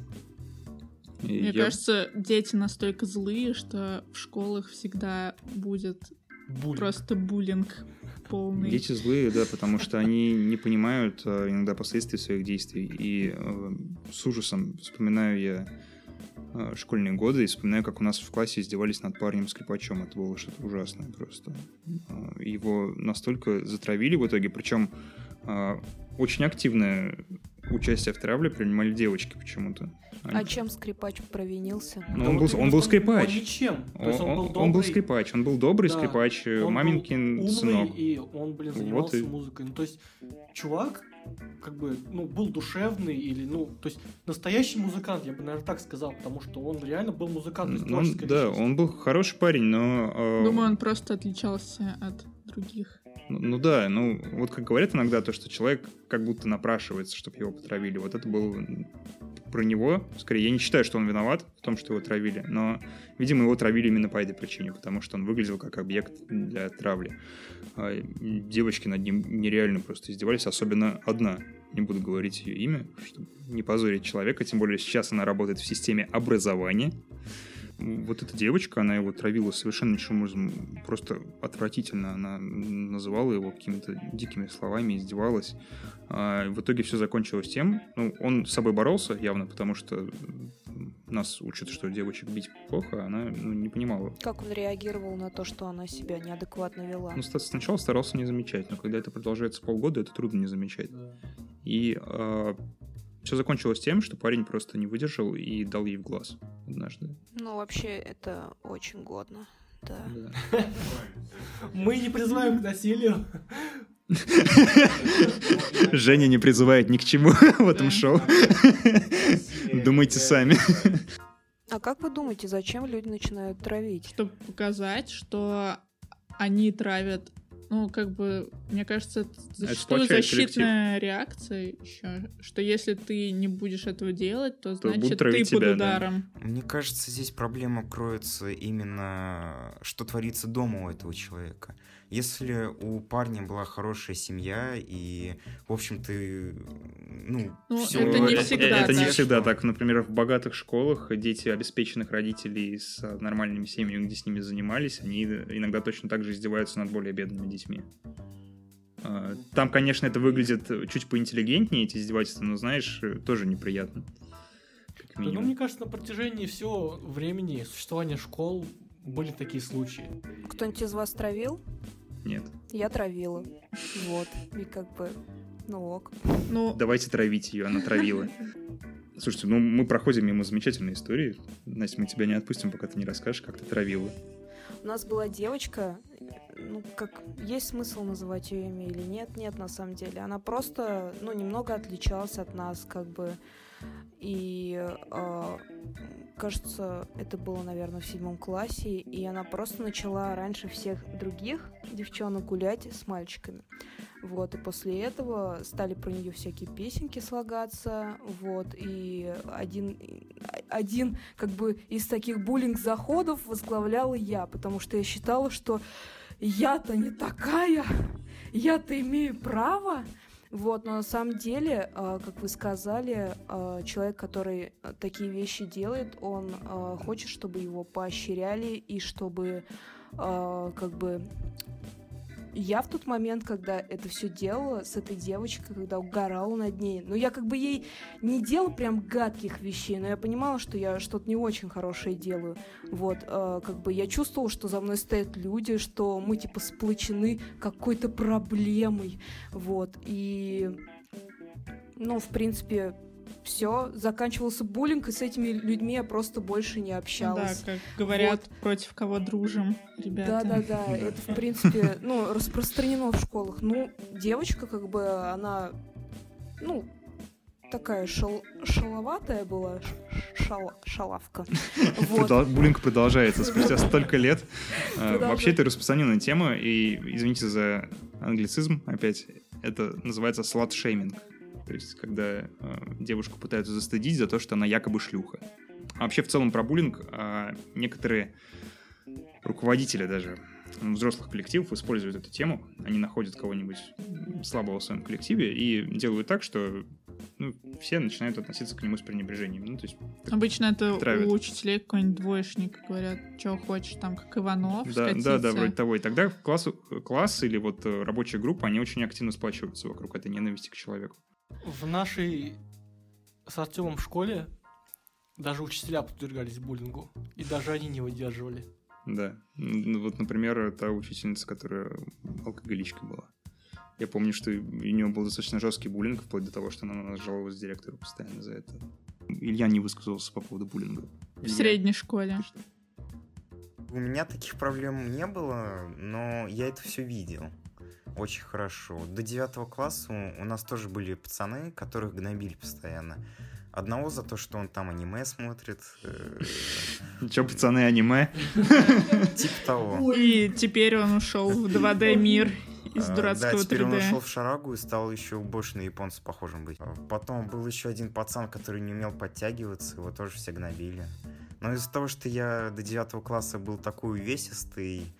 A: И
C: Мне
A: я-
C: кажется, дети настолько злые, что в школах всегда будет
B: Буллинг.
C: просто буллинг полный.
A: Дети злые, да, потому что они не понимают э, иногда последствий своих действий. И э, с ужасом вспоминаю я э, школьные годы и вспоминаю, как у нас в классе издевались над парнем-скрипачом. Это было что-то ужасное просто. Э, Его настолько затравили в итоге, причем очень активное участие в травле принимали девочки почему-то.
D: А чем скрипач провинился?
A: Ну,
B: Да
A: он
B: вот
A: был, он был скрипач.
B: Он ничем. То
A: Он,
B: есть он был
A: он- он был
B: добрый,
A: скрипач, он был добрый
B: Да,
A: скрипач, э,
B: он был
A: маменькин
B: умный,
A: сынок.
B: и он, блин,
A: Вот
B: занимался
A: и-
B: музыкой. Ну, то есть, чувак, как бы, ну, был душевный или, ну, то есть, настоящий музыкант, я бы, наверное, так сказал, потому что он реально был музыкант,
A: Ну, он- да,
B: личность.
A: он был хороший парень, но... э,
C: Думаю, он просто отличался от других.
A: Ну, ну да, ну вот как говорят иногда, то, что человек как будто напрашивается, чтобы его потравили. Вот это было про него. Скорее, я не считаю, что он виноват в том, что его травили, но, видимо, его травили именно по этой причине, потому что он выглядел как объект для травли. А, девочки над ним нереально просто издевались, особенно одна. Не буду говорить ее имя, чтобы не позорить человека, тем более сейчас она работает в системе образования. Вот эта девочка, она его травила совершенно ничем образом, просто отвратительно. Она называла его какими-то дикими словами, издевалась. А в итоге все закончилось тем, ну, он с собой боролся явно, потому что нас учат, что девочек бить плохо, она ну, не понимала.
D: Как он реагировал на то, что она себя неадекватно вела?
A: Ну, сначала старался не замечать, но когда это продолжается полгода, это трудно не замечать.
B: Да.
A: И э, а, все закончилось тем, что парень просто не выдержал и дал ей в глаз однажды.
D: Ну, вообще, это очень годно. Да.
A: да.
B: Мы не призываем к насилию.
A: Женя не призывает ни к чему *laughs* в этом шоу. Думайте сами.
D: А как вы думаете, зачем люди начинают травить?
C: Чтобы показать, что они травят ну, как бы, мне кажется, это зачастую защитная коллектив. реакция еще, что если ты не будешь этого делать, то, то значит ты тебя, под ударом.
E: Да. Мне кажется, здесь проблема кроется именно, что творится дома у этого человека. Если у парня была хорошая семья и, в общем-то, ну,
C: ну все... это не всегда
A: это,
C: так.
A: не всегда так. Например, в богатых школах дети обеспеченных родителей с нормальными семьями, где с ними занимались, они иногда точно так же издеваются над более бедными детьми. А, там, конечно, это выглядит чуть поинтеллигентнее, эти издевательства, но, знаешь, тоже неприятно.
B: Да, ну, мне кажется, на протяжении всего времени существования школ были такие случаи.
D: Кто-нибудь из вас травил?
A: Нет.
D: Я травила. Вот. И как бы, ну ок.
C: Ну...
A: Давайте травить ее, она травила. *laughs* Слушайте, ну мы проходим мимо замечательной истории. Настя, мы тебя не отпустим, пока ты не расскажешь, как ты травила.
D: У нас была девочка, ну, как, есть смысл называть ее имя или нет? Нет, на самом деле. Она просто, ну, немного отличалась от нас, как бы, и э, кажется, это было, наверное, в седьмом классе, и она просто начала раньше всех других девчонок гулять с мальчиками. Вот, и после этого стали про нее всякие песенки слагаться, вот, и один, один как бы из таких буллинг-заходов возглавляла я, потому что я считала, что я-то не такая, я-то имею право, вот, но на самом деле, а, как вы сказали, а, человек, который такие вещи делает, он а, хочет, чтобы его поощряли и чтобы как бы я в тот момент, когда это все делала с этой девочкой, когда угорала над ней, ну, я как бы ей не делала прям гадких вещей, но я понимала, что я что-то не очень хорошее делаю. Вот, э, как бы я чувствовала, что за мной стоят люди, что мы, типа, сплочены какой-то проблемой. Вот, и... Ну, в принципе, все, заканчивался буллинг, и с этими людьми я просто больше не общалась.
C: Да, как говорят, вот. против кого дружим, ребята.
D: Да-да-да, *laughs* это, в принципе, ну, распространено в школах. Ну, девочка, как бы, она, ну, такая шал, шаловатая была, шал, шалавка. *laughs*
A: Вот. Буллинг продолжается спустя столько лет. А, вообще это распространенная тема, и извините за англицизм опять, это называется слот-шейминг. То есть, когда э, девушку пытаются застыдить за то, что она якобы шлюха. А вообще, в целом, про буллинг э, некоторые руководители даже взрослых коллективов используют эту тему. Они находят кого-нибудь слабого в своем коллективе и делают так, что ну, все начинают относиться к нему с пренебрежением. Ну, то есть,
C: Обычно это травят. у учителей какой-нибудь двоечник говорят, что хочешь, там, как Иванов,
A: Да, скатиться. да, да, вроде того. И тогда класс, класс или вот э, рабочая группа, они очень активно сплачиваются вокруг этой ненависти к человеку.
B: В нашей с Артемом школе даже учителя подвергались буллингу, и даже они не выдерживали.
A: Да. Ну, вот, например, та учительница, которая алкоголичка была. Я помню, что у нее был достаточно жесткий буллинг, вплоть до того, что она жаловалась директору постоянно за это. Илья не высказался по поводу буллинга.
C: В Илья, средней школе.
E: У меня таких проблем не было, но я это все видел очень хорошо. До девятого класса у нас тоже были пацаны, которых гнобили постоянно. Одного за то, что он там аниме смотрит. Э,
A: Че, пацаны, аниме?
E: Типа того.
C: И теперь он ушел в 2D мир из а, дурацкого 3D. Да,
E: теперь он ушел в шарагу и стал еще больше на японца похожим быть. Потом был еще один пацан, который не умел подтягиваться, его тоже все гнобили. Но из-за того, что я до девятого класса был такой увесистый,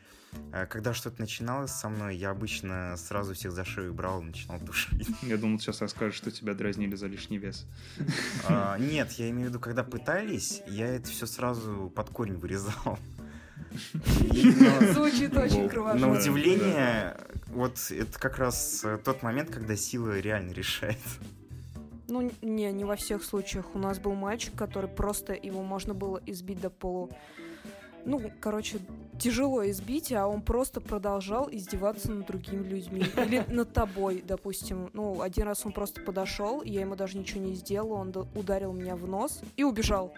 E: когда что-то начиналось со мной, я обычно сразу всех за шею брал и начинал душить.
A: Я думал, сейчас расскажешь, что тебя дразнили за лишний вес.
E: А, Нет, я имею в виду, когда пытались, я это все сразу под корень вырезал.
D: Звучит очень кровожадно.
E: На удивление, вот это как раз э, тот момент, когда сила реально решает.
D: Ну, не, не во всех случаях. У нас был мальчик, который просто его можно было избить до полу. Ну, короче, тяжело избить, а он просто продолжал издеваться над другими людьми. Или *laughs* над тобой, допустим. Ну, один раз он просто подошел, я ему даже ничего не сделала, он ударил меня в нос и убежал.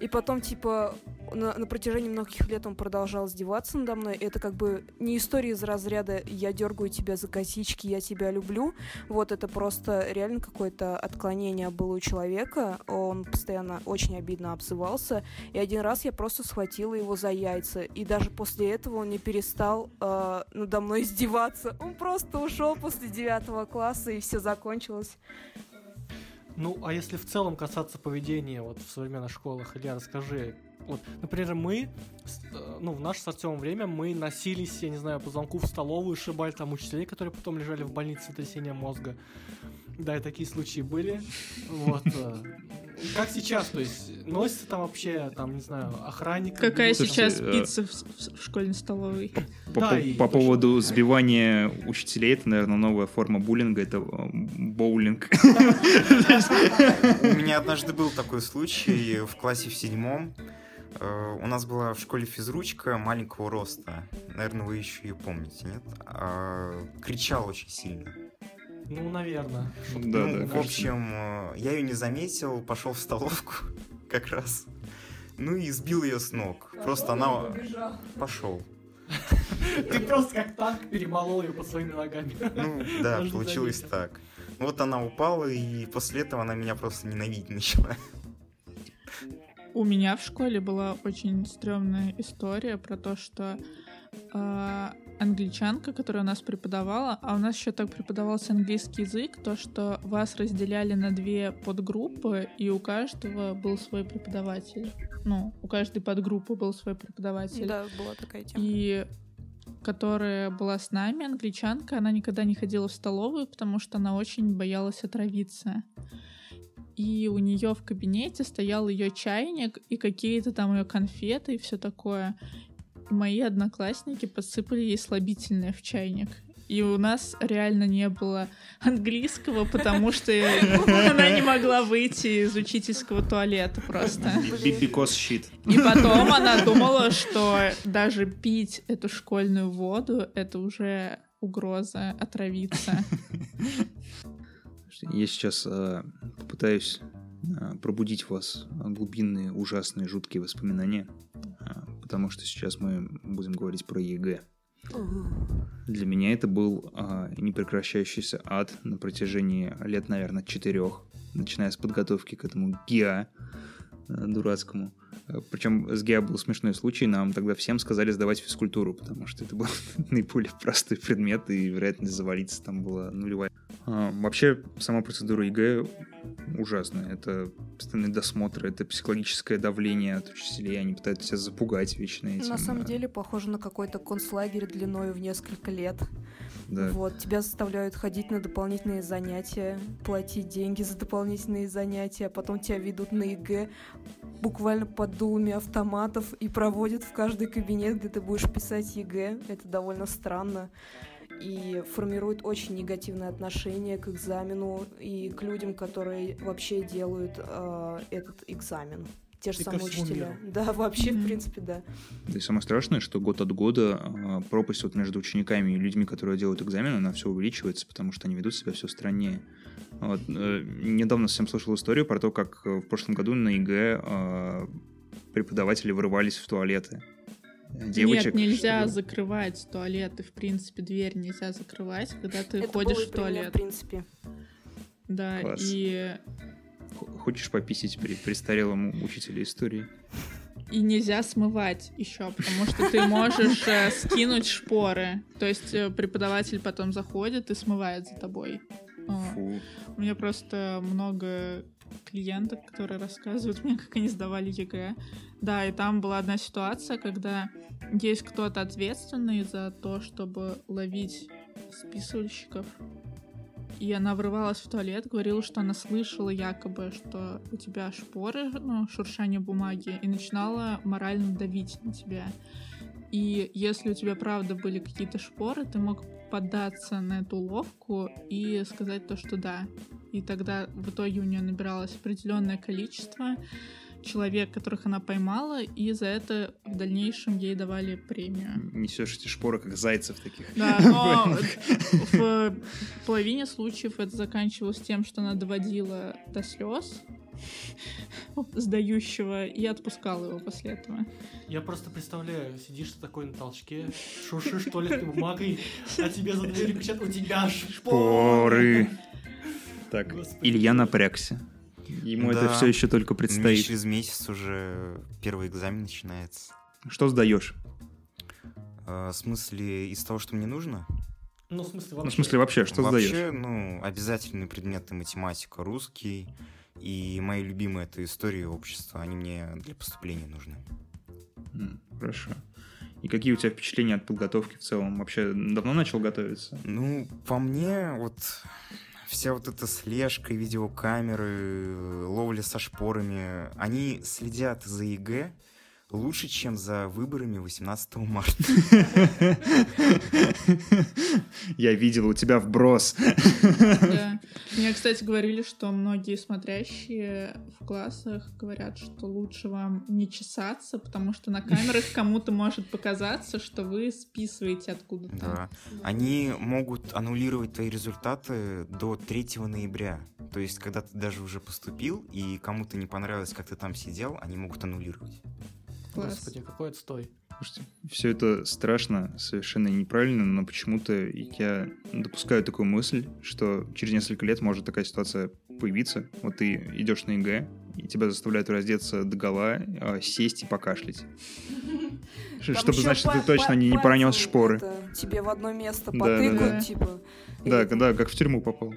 D: И потом, типа, на, на протяжении многих лет он продолжал издеваться надо мной. Это как бы не история из разряда «я дергаю тебя за косички, я тебя люблю», вот это просто реально какое-то отклонение было у человека. Он постоянно очень обидно обзывался. И один раз я просто схватила его за яйца. И даже после этого он не перестал э, надо мной издеваться. Он просто ушел после девятого класса, и все закончилось.
B: Ну, а если в целом касаться поведения вот в современных школах, Илья, расскажи. Вот, например, мы, э, ну, в наше с Артемом время мы носились, я не знаю, по звонку в столовую, шибали там учителей, которые потом лежали в больнице с мозга. Да, и такие случаи были. Вот. э, Как сейчас, то есть, носится там вообще, там, не знаю, охранник.
C: Какая сейчас
A: э,
C: пицца в, в- в школьной столовой?
A: По,
B: Да,
A: по-
B: и
A: по
B: точно.
A: поводу сбивания учителей, это, наверное, новая форма буллинга, это э, боулинг.
E: У меня однажды был такой случай в классе в седьмом. Э, У нас была в школе физручка маленького роста. Наверное, вы еще ее помните, нет? А, Кричал очень сильно.
B: Ну, наверное.
A: Да,
E: ну,
A: да,
E: в
A: кажется.
E: общем, э, я ее не заметил, пошел в столовку *laughs* как раз. Ну и сбил ее с ног. Просто она пошел.
B: Ты просто как танк перемолол ее под своими ногами.
E: Ну да, получилось так. Вот она упала, и после этого она меня просто ненавидеть *laughs* начала.
C: У меня в школе была очень стрёмная история про то, что э, англичанка, которая у нас преподавала, а у нас еще так преподавался английский язык, то, что вас разделяли на две подгруппы, и у каждого был свой преподаватель. Ну, у каждой подгруппы был свой преподаватель.
D: Да, была такая тема.
C: И которая была с нами, англичанка, она никогда не ходила в столовую, потому что она очень боялась отравиться. И у нее в кабинете стоял ее чайник и какие-то там ее конфеты и все такое. Мои одноклассники подсыпали ей слабительное в чайник. И у нас реально не было английского, потому что она не могла выйти из учительского туалета просто.
A: Because shit.
C: И потом она думала, что даже пить эту школьную воду — это уже угроза отравиться.
A: Я сейчас э, попытаюсь пробудить в вас глубинные, ужасные, жуткие воспоминания, э, потому что сейчас мы будем говорить про ЕГЭ. Для меня это был а, непрекращающийся ад на протяжении лет, наверное, четырех, начиная с подготовки к этому ГИА э, дурацкому. Причем с ГИА был смешной случай, нам тогда всем сказали сдавать физкультуру, потому что это был *laughs* наиболее простой предмет, и вероятность завалиться там была нулевая. А, вообще, сама процедура ЕГЭ ужасная. Это постоянные досмотры, это психологическое давление от учителей, они пытаются тебя запугать вечно этим.
D: На самом деле похоже на какой-то концлагерь длиной в несколько лет.
A: да.
D: Вот, тебя заставляют ходить на дополнительные занятия, платить деньги за дополнительные занятия, а потом тебя ведут на ЕГЭ буквально под дулами автоматов и проводят в каждый кабинет, где ты будешь писать ЕГЭ. Это довольно странно и формирует очень негативное отношение к экзамену и к людям, которые вообще делают э, этот экзамен. Те же
B: И
D: самые учителя.
B: миру.
D: Да, вообще, в
C: Мгм.
D: принципе, да.
A: Да и самое страшное, что год от года а, пропасть вот между учениками и людьми, которые делают экзамен, она все увеличивается, потому что они ведут себя все страннее. Вот, э, недавно совсем слышал историю про то, как э, в прошлом году на ЕГЭ преподаватели вырывались в туалеты. Девочек,
C: Нет, нельзя
A: чтобы-
C: закрывать туалеты. В принципе, дверь нельзя закрывать, когда ты
D: Это
C: ходишь в туалет.
D: в принципе.
C: Да,
A: Класс.
C: и,
A: Хочешь пописить при престарелому учителю истории?
C: и нельзя смывать еще, потому что ты можешь э, скинуть шпоры. То есть э, преподаватель потом заходит и смывает за тобой.
A: Фу.
C: У меня просто много клиенток, которые рассказывают мне, как они сдавали ЕГЭ. Да, и там была одна ситуация, когда есть кто-то ответственный за то, чтобы ловить списывальщиков. И она врывалась в туалет, говорила, что она слышала якобы, что у тебя шпоры, ну, шуршание бумаги, и начинала морально давить на тебя. И если у тебя правда были какие-то шпоры, ты мог поддаться на эту уловку и сказать то, что да. И тогда в итоге у нее набиралось определенное количество человек, которых она поймала, и за это в дальнейшем ей давали премию.
A: Несешь эти шпоры, как зайцев таких.
C: Да, *laughs* но в половине случаев это заканчивалось тем, что она доводила до слез сдающего и отпускала его после этого.
B: Я просто представляю, сидишь такой на толчке, шуршишь туалетной бумагой, а тебе за дверью кричат, у тебя шпоры.
A: Шпоры. Так,
B: Господи.
A: Илья напрягся. Ему это
E: Да.
A: все еще только
E: Мне
A: предстоит.
E: через месяц уже первый экзамен начинается.
A: Что сдаешь?
E: А, В смысле, из того, что мне нужно?
B: Ну, в смысле, вообще.
A: Ну, в смысле, вообще, что
E: Вообще,
A: сдаешь?
E: ну, обязательные предметы математика, русский. И мои любимые это история и общество. Они мне для поступления нужны.
A: Хорошо. И какие у тебя впечатления от подготовки в целом? Вообще, давно начал готовиться?
E: Ну, по мне, вот вся вот эта слежка, видеокамеры, ловля со шпорами, они следят за ЕГЭ лучше, чем за выборами 18 марта.
A: Я видел у тебя вброс.
C: Да. Мне, кстати, говорили, что многие смотрящие в классах говорят, что лучше вам не чесаться, потому что на камерах кому-то может показаться, что вы списываете откуда-то.
E: Да. Они могут аннулировать твои результаты до 3 ноября. То есть, когда ты даже уже поступил, и кому-то не понравилось, как ты там сидел, они могут аннулировать.
C: Класс.
B: Господи, какой отстой.
A: Слушайте, все это страшно, совершенно неправильно, но почему-то я допускаю такую мысль, что через несколько лет может такая ситуация появиться. Вот ты идешь на ЕГЭ, и тебя заставляют раздеться до гола, сесть и покашлять. *laughs*
D: Там
A: Чтобы, значит, ты точно не, не пронес шпоры.
D: тебе в одно место потыкают,
C: да, да.
D: типа.
A: Да, да, как в тюрьму попал.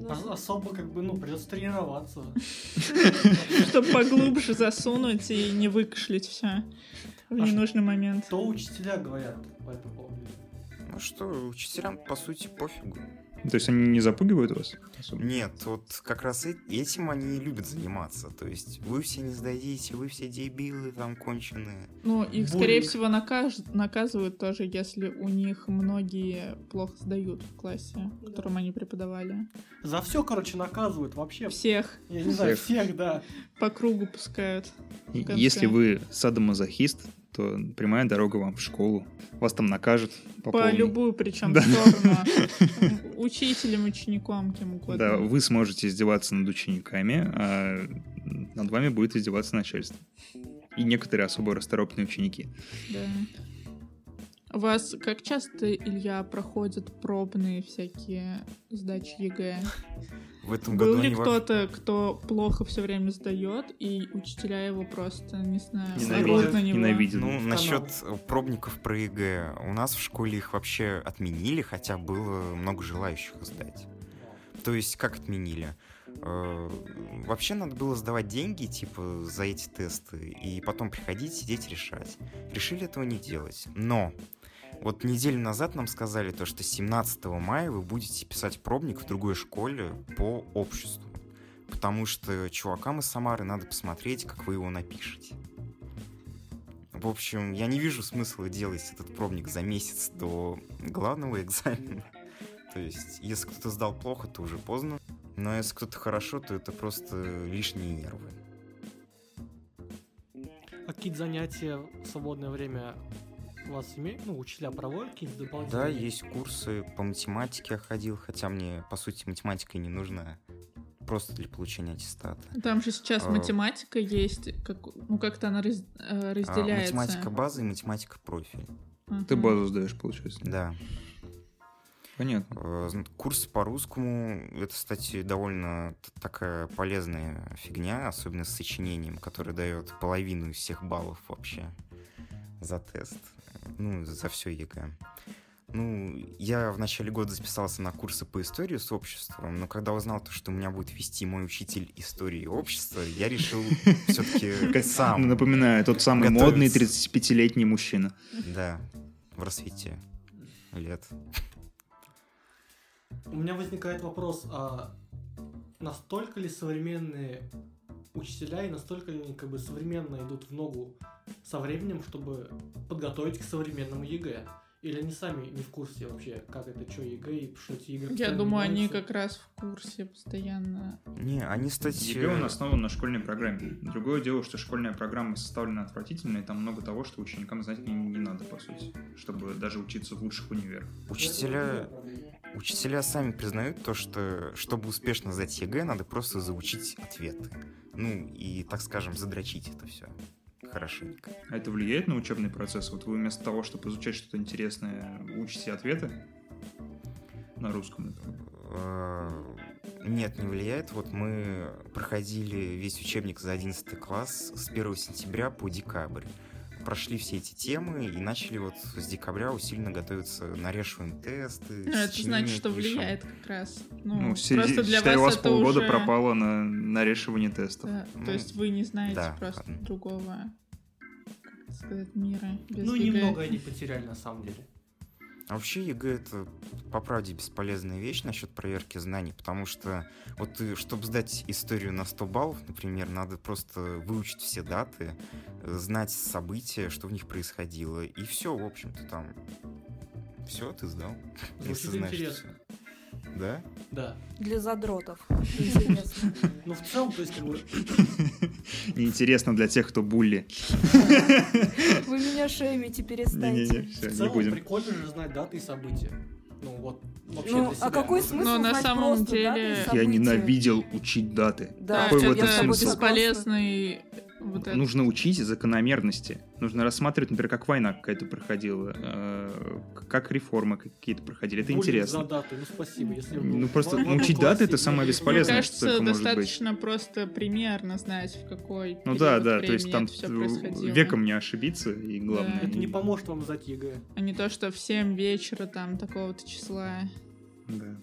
F: Ну,
B: Ос- Особо, как бы, ну, придется тренироваться.
C: Чтобы поглубже засунуть и не выкашлять все в
B: А
C: ненужный момент.
B: Что учителя говорят по этому поводу?
E: Ну что, учителям, по сути, пофигу.
A: То есть они не запугивают вас? особо?
E: Нет, вот как раз э- этим они и любят заниматься. То есть вы все не сдадите, вы все дебилы там конченые.
C: Ну, их, скорее
B: Буллинг.
C: всего, накаж- наказывают тоже, если у них многие плохо сдают в классе, в котором они преподавали.
B: За все, короче, наказывают вообще.
C: Всех
B: Я не знаю,
A: Всех.
B: всех, да.
C: по кругу пускают.
A: Если вы садомазохист, то прямая дорога вам в школу. Вас там накажут по,
C: По
A: полной.
C: любую, причем
A: Да.
C: сторону. *laughs* Учителем, учеником, кем угодно.
A: Да, вы сможете издеваться над учениками, а над вами будет издеваться начальство. И некоторые особо расторопные ученики.
C: Да. У вас как часто, Илья, проходят пробные всякие сдачи ЕГЭ?
E: В этом
C: Был
E: году
C: ли
E: они во-
C: кто-то, кто плохо все время сдает, и учителя его просто, не знаю,
A: Ненавидят.
C: на него?
A: Ненавидят.
E: Ну, насчет пробников про ЕГЭ. У нас в школе их вообще отменили, хотя было много желающих сдать. То есть, как отменили? Э, Вообще надо было сдавать деньги, типа, за эти тесты, и потом приходить, сидеть, решать. Решили этого не делать. Но вот неделю назад нам сказали то, что 17 мая вы будете писать пробник в другой школе по обществу. Потому что чувакам из Самары надо посмотреть, как вы его напишете. В общем, я не вижу смысла делать этот пробник за месяц до главного экзамена. *laughs* То есть, если кто-то сдал плохо, то уже поздно. Но если кто-то хорошо, то это просто лишние нервы.
B: А какие-то занятия в свободное время у вас имеют? Ну, учителя проводят какие-то
E: Да,
B: дополнительные?
E: есть курсы по математике я ходил, хотя мне, по сути, математика и не нужна. Просто для получения аттестата.
C: Там же сейчас
E: А.
C: математика есть, как, ну как-то она раз- э,
E: А,
C: разделяется.
E: математика база и математика профиль.
A: Ты
C: Ага.
A: базу сдаешь, получается.
E: Да.
A: Понятно.
E: Э, Курс по русскому, это, кстати, довольно такая полезная фигня, особенно с сочинением, который дает половину из всех баллов вообще за тест. Ну, за все ЕГЭ. Ну, я в начале года записался на курсы по истории с обществом, но когда узнал то, что у меня будет вести мой учитель истории общества, я решил все-таки сам.
A: Напоминаю, тот самый модный 35-летний мужчина.
E: Да, в рассвете лет.
B: У меня возникает вопрос, а настолько ли современные учителя и настолько они как бы современно идут в ногу со временем, чтобы подготовить к современному ЕГЭ? Или они сами не в курсе вообще, как это, что ЕГЭ, и что эти игры
C: Я думаю, они как раз в курсе постоянно.
E: Не, они, кстати...
A: ЕГЭ он основан на школьной программе. Другое дело, что школьная программа составлена отвратительно, и там много того, что ученикам знать не, не надо, по сути, чтобы даже учиться в лучших универах.
E: Учителя, учителя сами признают то, что чтобы успешно сдать ЕГЭ, надо просто заучить ответы. Ну, и, так скажем, задрочить это все хорошенько.
A: А это влияет на учебный процесс? Вот вы вместо того, чтобы изучать что-то интересное, учите ответы на русском, например.
E: Э, Нет, не влияет. Вот мы проходили весь учебник за 11 класс с 1 сентября по декабрь. Прошли все эти темы и начали вот с декабря усиленно готовиться, нарешиваем тесты.
C: Ну, это значит, что
E: пишем.
C: влияет как раз. Ну,
A: Ну,
C: просто для
A: считай, у
C: вас
A: вас
C: это
A: полгода
C: уже...
A: пропало на, на решивание тестов.
C: Да,
E: Ну,
C: то есть вы не знаете
E: да,
C: просто
E: ладно.
C: другого, как это сказать, мира без
B: Ну, немного они потеряли на самом деле.
E: А вообще ЕГЭ это, по правде, бесполезная вещь насчет проверки знаний, потому что вот ты, чтобы сдать историю на 100 баллов, например, надо просто выучить все даты, э, знать события, что в них происходило, и все, в общем-то, там... Все, ты сдал.
B: Звучит
E: Если знаешь
B: интересно.
E: всё. Да?
B: Да.
D: Для задротов. Интересно.
B: Ну, в целом, то есть, как бы,
A: Неинтересно для тех, кто булли.
D: Вы меня шеймите, перестаньте.
A: Не-не-не,
B: в
A: все, не
B: целом
A: будем.
B: прикольно же знать даты и события. Ну, вот, вообще
D: Ну, а какой
B: Ну,
D: смысл
C: Но на самом деле-
A: Я ненавидел учить даты.
D: Да,
A: Какой в этом смысл?
C: бесполезный вот это.
A: Нужно учить закономерности. Нужно рассматривать, например, как война какая-то проходила, э, как реформы какие-то проходили. Это
B: буллинг
A: интересно.
B: за даты, ну спасибо. Если
A: Ну, просто
B: в- в одном
A: учить
B: классе
A: даты — это самое бесполезное,
C: Мне
A: что
C: кажется,
A: только может быть.
C: достаточно просто примерно знать, в какой
A: Ну да, да, то есть там веком не ошибиться, и главное.
B: Это не поможет вам сдать ЕГЭ.
C: А не то, что в 7 вечера там такого-то числа
A: Да.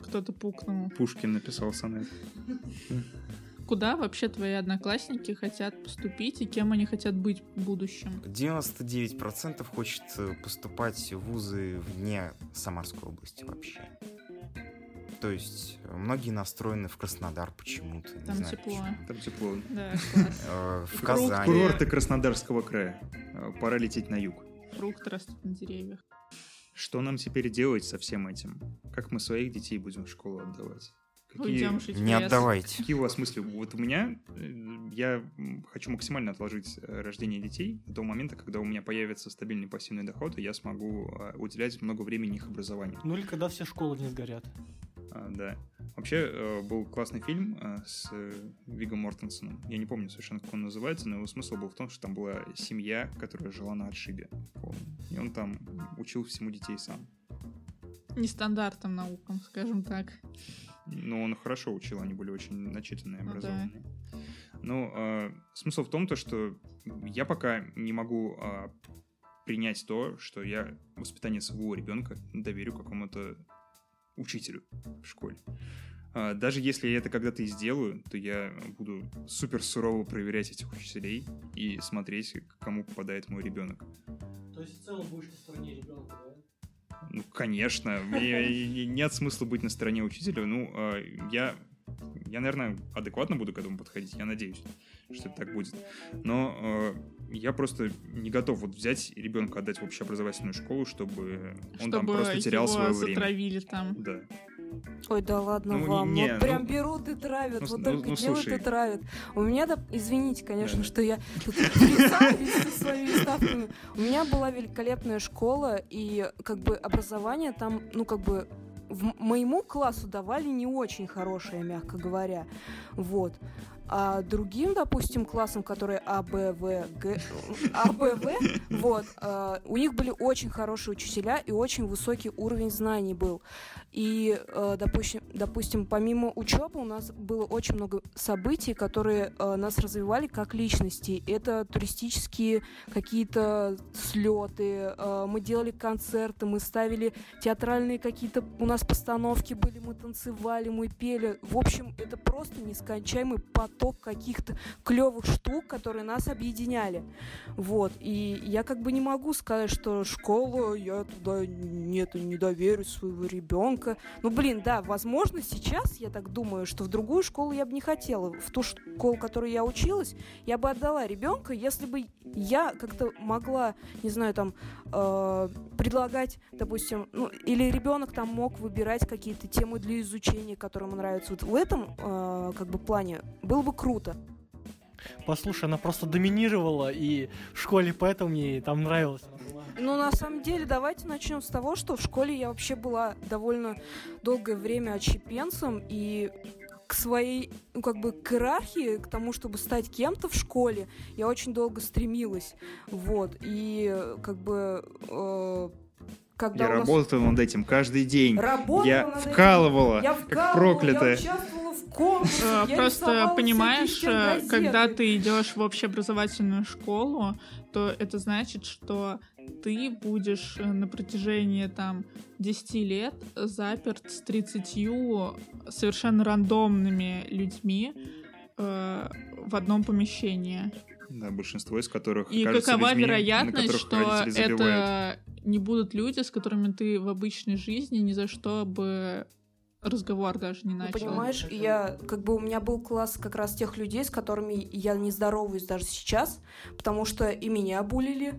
C: кто-то пукнул.
A: Пушкин написал сонет. *laughs*
C: Куда вообще твои одноклассники хотят поступить и кем они хотят быть в будущем?
E: 99% хочет э, поступать в вузы вне Самарской области вообще. То есть э, многие настроены в Краснодар почему-то. не
C: Там
E: знаю
C: тепло.
E: почему.
A: Там тепло.
C: Да. *laughs*
E: Э, В. Казани.
A: Курорты Краснодарского края. Пора лететь на юг.
C: Фрукты растут на деревьях.
A: Что нам теперь делать со всем этим? Как мы своих детей будем в школу отдавать?
C: Жить в
E: Не отдавайте.
A: Какие у вас мысли? Вот у меня, э, я хочу максимально отложить э, рождение детей до того момента, когда у меня появится стабильный пассивный доход, и я смогу э, уделять много времени их образованию.
B: Ну или когда все школы не сгорят.
A: А, да. Вообще, э, был классный фильм с Вигом Мортенсоном. Я не помню совершенно, как он называется, но его смысл был в том, что там была семья, которая жила на отшибе. И он там учил всему детей сам.
C: Нестандартным наукам, скажем так.
A: Но он хорошо учил, они были очень начитанные,
C: Ну да.
A: образованные. Ну, э, смысл в том, то, что я пока не могу э, принять то, что я воспитание своего ребенка доверю какому-то учителю в школе. А, Даже если я это когда-то и сделаю, то я буду супер сурово проверять этих учителей и смотреть, к кому попадает мой ребенок.
B: То есть в целом будешь на стороне ребенка, да?
A: Ну, конечно, *laughs* нет смысла быть на стороне учителя. Ну, а, я, я, наверное, адекватно буду к этому подходить. Я надеюсь, что это так будет. Но э, я просто не готов вот взять ребенка отдать в общеобразовательную школу, чтобы он там
C: Чтобы
A: просто терял
C: его
A: свое время.
C: затравили там.
A: Да.
D: Ой, да ладно
A: Ну,
D: вам.
A: не-
D: вот прям
A: ну-
D: берут и травят.
A: ну,
D: вот
A: ну,
D: только
A: ну,
D: делают
A: слушай.
D: и травят. У меня, да, извините, конечно,
A: Да.
D: что я тут со своими ставками. У меня была великолепная школа, и как бы образование там, ну как бы в моему классу давали не очень хорошее, мягко говоря. Вот. А другим, допустим, классам, которые А, Б, В, Г, А, Б, В, вот, а, у них были очень хорошие учителя и очень высокий уровень знаний был. И, э, допустим, допустим, помимо учебы у нас было очень много событий, которые э, нас развивали как личности. Это туристические какие-то слеты, э, мы делали концерты, мы ставили театральные какие-то у нас постановки были, мы танцевали, мы пели. В общем, это просто нескончаемый поток каких-то клевых штук, которые нас объединяли. Вот. И я как бы не могу сказать, что школа, я туда нет, не доверю своего ребенка ребенка. Ну, блин, да, возможно, сейчас я так думаю, что в другую школу я бы не хотела. В ту школу, в которой я училась, я бы отдала ребенка, если бы я как-то могла, не знаю, там, э, предлагать, допустим, ну, или ребенок там мог выбирать какие-то темы для изучения, которые ему нравятся. Вот в этом, э, как бы, плане было бы круто.
B: Послушай, она просто доминировала, и в школе поэтому мне там нравилось.
D: Ну, на самом деле, давайте начнем с того, что в школе я вообще была довольно долгое время отщепенцем, и к своей, ну, как бы, к иерархии, к тому, чтобы стать кем-то в школе, я очень долго стремилась, вот, и, как бы, э, когда
A: я
D: нас...
A: работала над этим каждый день.
D: Работала
A: я
D: над этим.
A: вкалывала,
D: я
A: как
D: вкалывала,
A: проклятая.
D: Я участвовала в конкурсе,
C: Э,
D: я
C: Просто понимаешь, э, когда ты идешь в общеобразовательную школу, то это значит, что ты будешь э, на протяжении там 10 лет заперт с 30 совершенно рандомными людьми э, в одном помещении.
A: Да, большинство из которых
C: И какова
A: людьми,
C: вероятность, что это не будут люди, с которыми ты в обычной жизни ни за что бы разговор даже не
D: Ну,
C: начал.
D: понимаешь, я как бы у меня был класс как раз тех людей, с которыми я не здороваюсь даже сейчас, потому что и меня булили,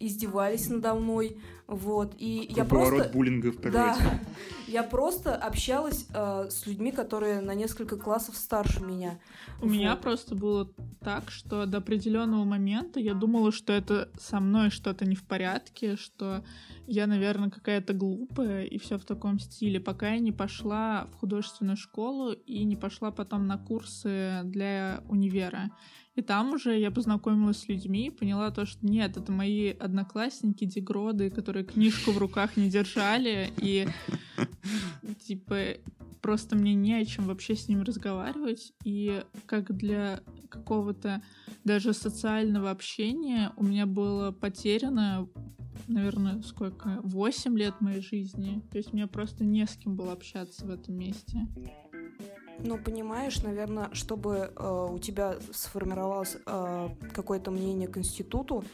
D: издевались надо мной, вот, и я
A: Круговорот
D: просто...
A: буллинга в.
D: Да, *laughs* я просто общалась э, с людьми, которые на несколько классов старше меня.
C: У меня
D: Вот.
C: просто было так, что до определенного момента я думала, что это со мной что-то не в порядке, что я, наверное, какая-то глупая и все в таком стиле, пока я не пошла в художественную школу и не пошла потом на курсы для универа. И там уже я познакомилась с людьми и поняла то, что нет, это мои одноклассники, дегроды, которые книжку в руках не держали, и типа просто мне не о чем вообще с ним разговаривать. И как для какого-то даже социального общения у меня было потеряно, наверное, сколько? 8 лет моей жизни. То есть мне просто не с кем было общаться в этом месте.
D: Ну, понимаешь, наверное, чтобы э, у тебя сформировалось э, какое-то мнение к институту,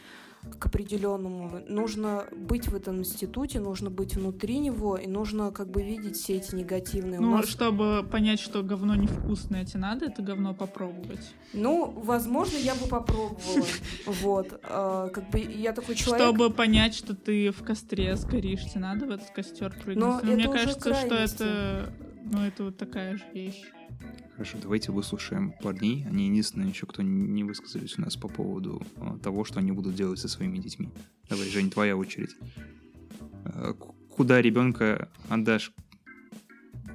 D: к определенному, нужно быть в этом институте, нужно быть внутри него, и нужно как бы видеть все эти негативные.
C: Ну,
D: нас-
C: чтобы понять, что говно невкусное, тебе надо это говно попробовать.
D: Ну, возможно, я бы попробовала. *laughs* Вот. э, Как бы я такой человек...
C: Чтобы понять, что ты в костре сгоришь, тебе надо в этот костер прыгнуть.
D: Но
C: Но мне кажется, что это, ну, это вот такая же вещь.
A: Хорошо, давайте выслушаем парней. Они единственные еще, кто не высказались у нас по поводу а, того, что они будут делать со своими детьми. Давай, Жень, твоя очередь. А, к- Куда ребенка отдашь?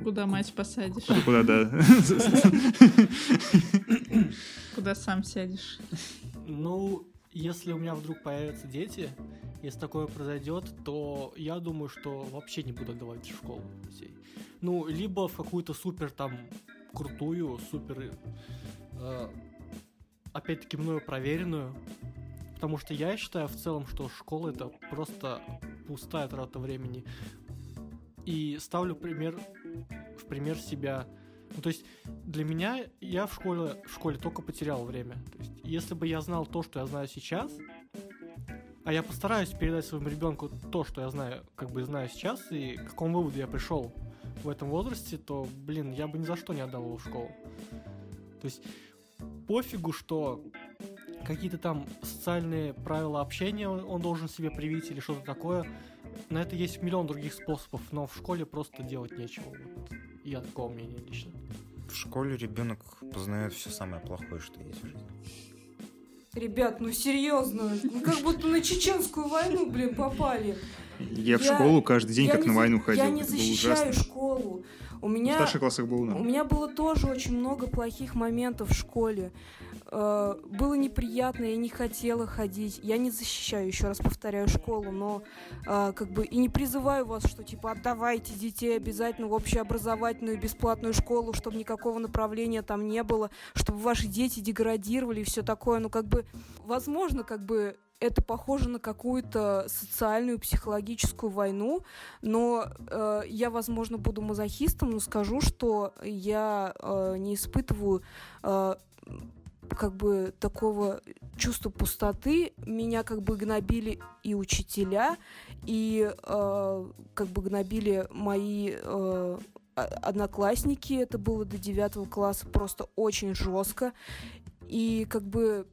C: Куда мать посадишь?
A: Куда, куда, да.
C: Куда сам сядешь?
B: Ну, если у меня вдруг появятся дети, если такое произойдет, то я думаю, что вообще не буду отдавать в школу детей. Ну, либо в какую-то супер там крутую, супер, э, опять-таки мною проверенную, потому что я считаю в целом, что школа это просто пустая трата времени. И ставлю пример, в пример себя. Ну, то есть для меня я в школе, в школе только потерял время. То есть, если бы я знал то, что я знаю сейчас, а я постараюсь передать своему ребенку то, что я знаю, как бы знаю сейчас, и к какому выводу я пришел в этом возрасте, то, блин, я бы ни за что не отдал его в школу. То есть пофигу, что какие-то там социальные правила общения он должен себе привить или что-то такое. На это есть миллион других способов, но в школе просто делать нечего. Вот. Я такого мнения лично.
E: В школе ребенок познает все самое плохое, что есть в жизни.
D: Ребят, ну серьезно, мы как будто на чеченскую войну, блин, попали.
A: Я в
D: Я-
A: школу каждый день как
D: не
A: на
D: за-
A: войну ходил.
D: Я не
A: Это
D: защищаю школу. У
A: В
D: меня...
A: старших классах было
D: У меня было тоже очень много плохих моментов в школе. Э, Было неприятно, я не хотела ходить. Я не защищаю, еще раз повторяю, школу, но э, как бы и не призываю вас, что типа отдавайте детей обязательно в общеобразовательную бесплатную школу, чтобы никакого направления там не было, чтобы ваши дети деградировали и все такое. Ну как бы, возможно, как бы это похоже на какую-то социальную психологическую войну, но э, я, возможно, буду мазохистом, но скажу, что я э, не испытываю э, как бы такого чувства пустоты. Меня как бы гнобили и учителя, и э, как бы гнобили мои э, одноклассники. Это было до девятого класса просто очень жестко. И как бы,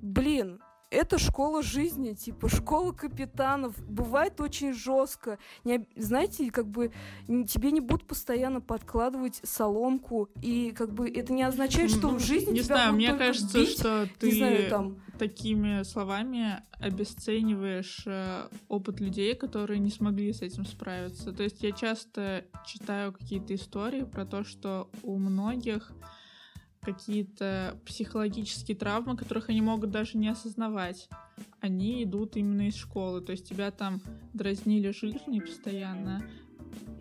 D: блин, это школа жизни, типа школа капитанов. Бывает очень жестко. Не знаете, как бы тебе не будут постоянно подкладывать соломку, и как бы это не означает, что
C: Ну,
D: в жизни
C: Не
D: тебя
C: знаю,
D: будут
C: мне кажется,
D: бить,
C: что
D: не знаю,
C: ты
D: там.
C: такими словами обесцениваешь э, опыт людей, которые не смогли с этим справиться. То есть я часто читаю какие-то истории про то, что у многих какие-то психологические травмы, которых они могут даже не осознавать, они идут именно из школы. То есть тебя там дразнили жизнью постоянно,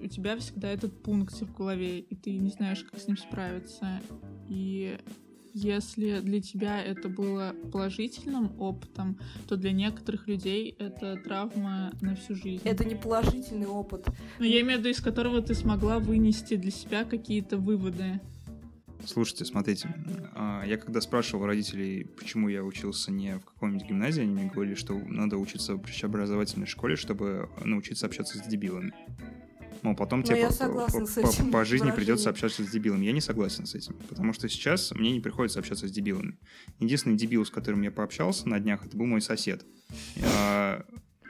C: у тебя всегда этот пункт в голове, и ты не знаешь, как с ним справиться. И если для тебя это было положительным опытом, то для некоторых людей это травма на всю жизнь.
D: Это не положительный опыт.
C: Но я имею в виду, из которого ты смогла вынести для себя какие-то выводы.
A: Слушайте, смотрите, а, я когда спрашивал родителей, почему я учился не в какой-нибудь гимназии, они мне говорили, что надо учиться в общеобразовательной школе, чтобы научиться общаться с дебилами. Мол, потом
D: Ну,
A: тебе
D: я
A: по, по-
D: с
A: по-
D: этим
A: по жизни придется общаться с дебилами. Я не согласен с этим, потому что сейчас мне не приходится общаться с дебилами. Единственный дебил, с которым я пообщался на днях, это был мой сосед.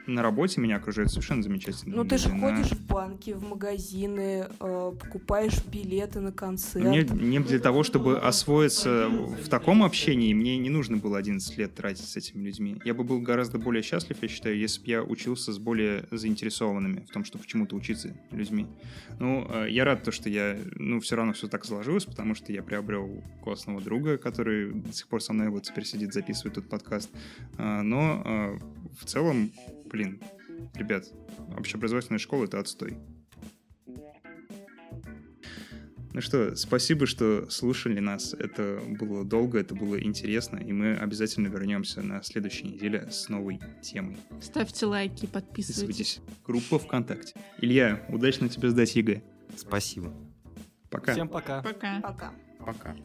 A: На работе меня окружают совершенно замечательные
D: Ну, ты же ходишь в банки, в магазины, э, покупаешь билеты на концерт.
A: Мне, мне для того, чтобы освоиться в таком общении, мне не нужно было 11 лет тратить с этими людьми. Я бы был гораздо более счастлив, я считаю, если бы я учился с более заинтересованными в том, чтобы чему-то учиться людьми. Ну, э, я рад, то, что я, ну, все равно все так сложилось, потому что я приобрел классного друга, который до сих пор со мной вот теперь сидит, записывает тут подкаст. А, Но э, в целом, блин, ребят, общеобразовательная школа — это отстой. Ну что, спасибо, что слушали нас. Это было долго, это было интересно, и мы обязательно вернемся на следующей неделе с новой темой.
C: Ставьте лайки, подписывайтесь.
A: Подписывайтесь. Группа ВКонтакте. Илья, удачно тебе сдать ЕГЭ.
E: Спасибо.
A: Пока.
B: Всем пока.
C: Пока.
D: Пока.
E: Пока.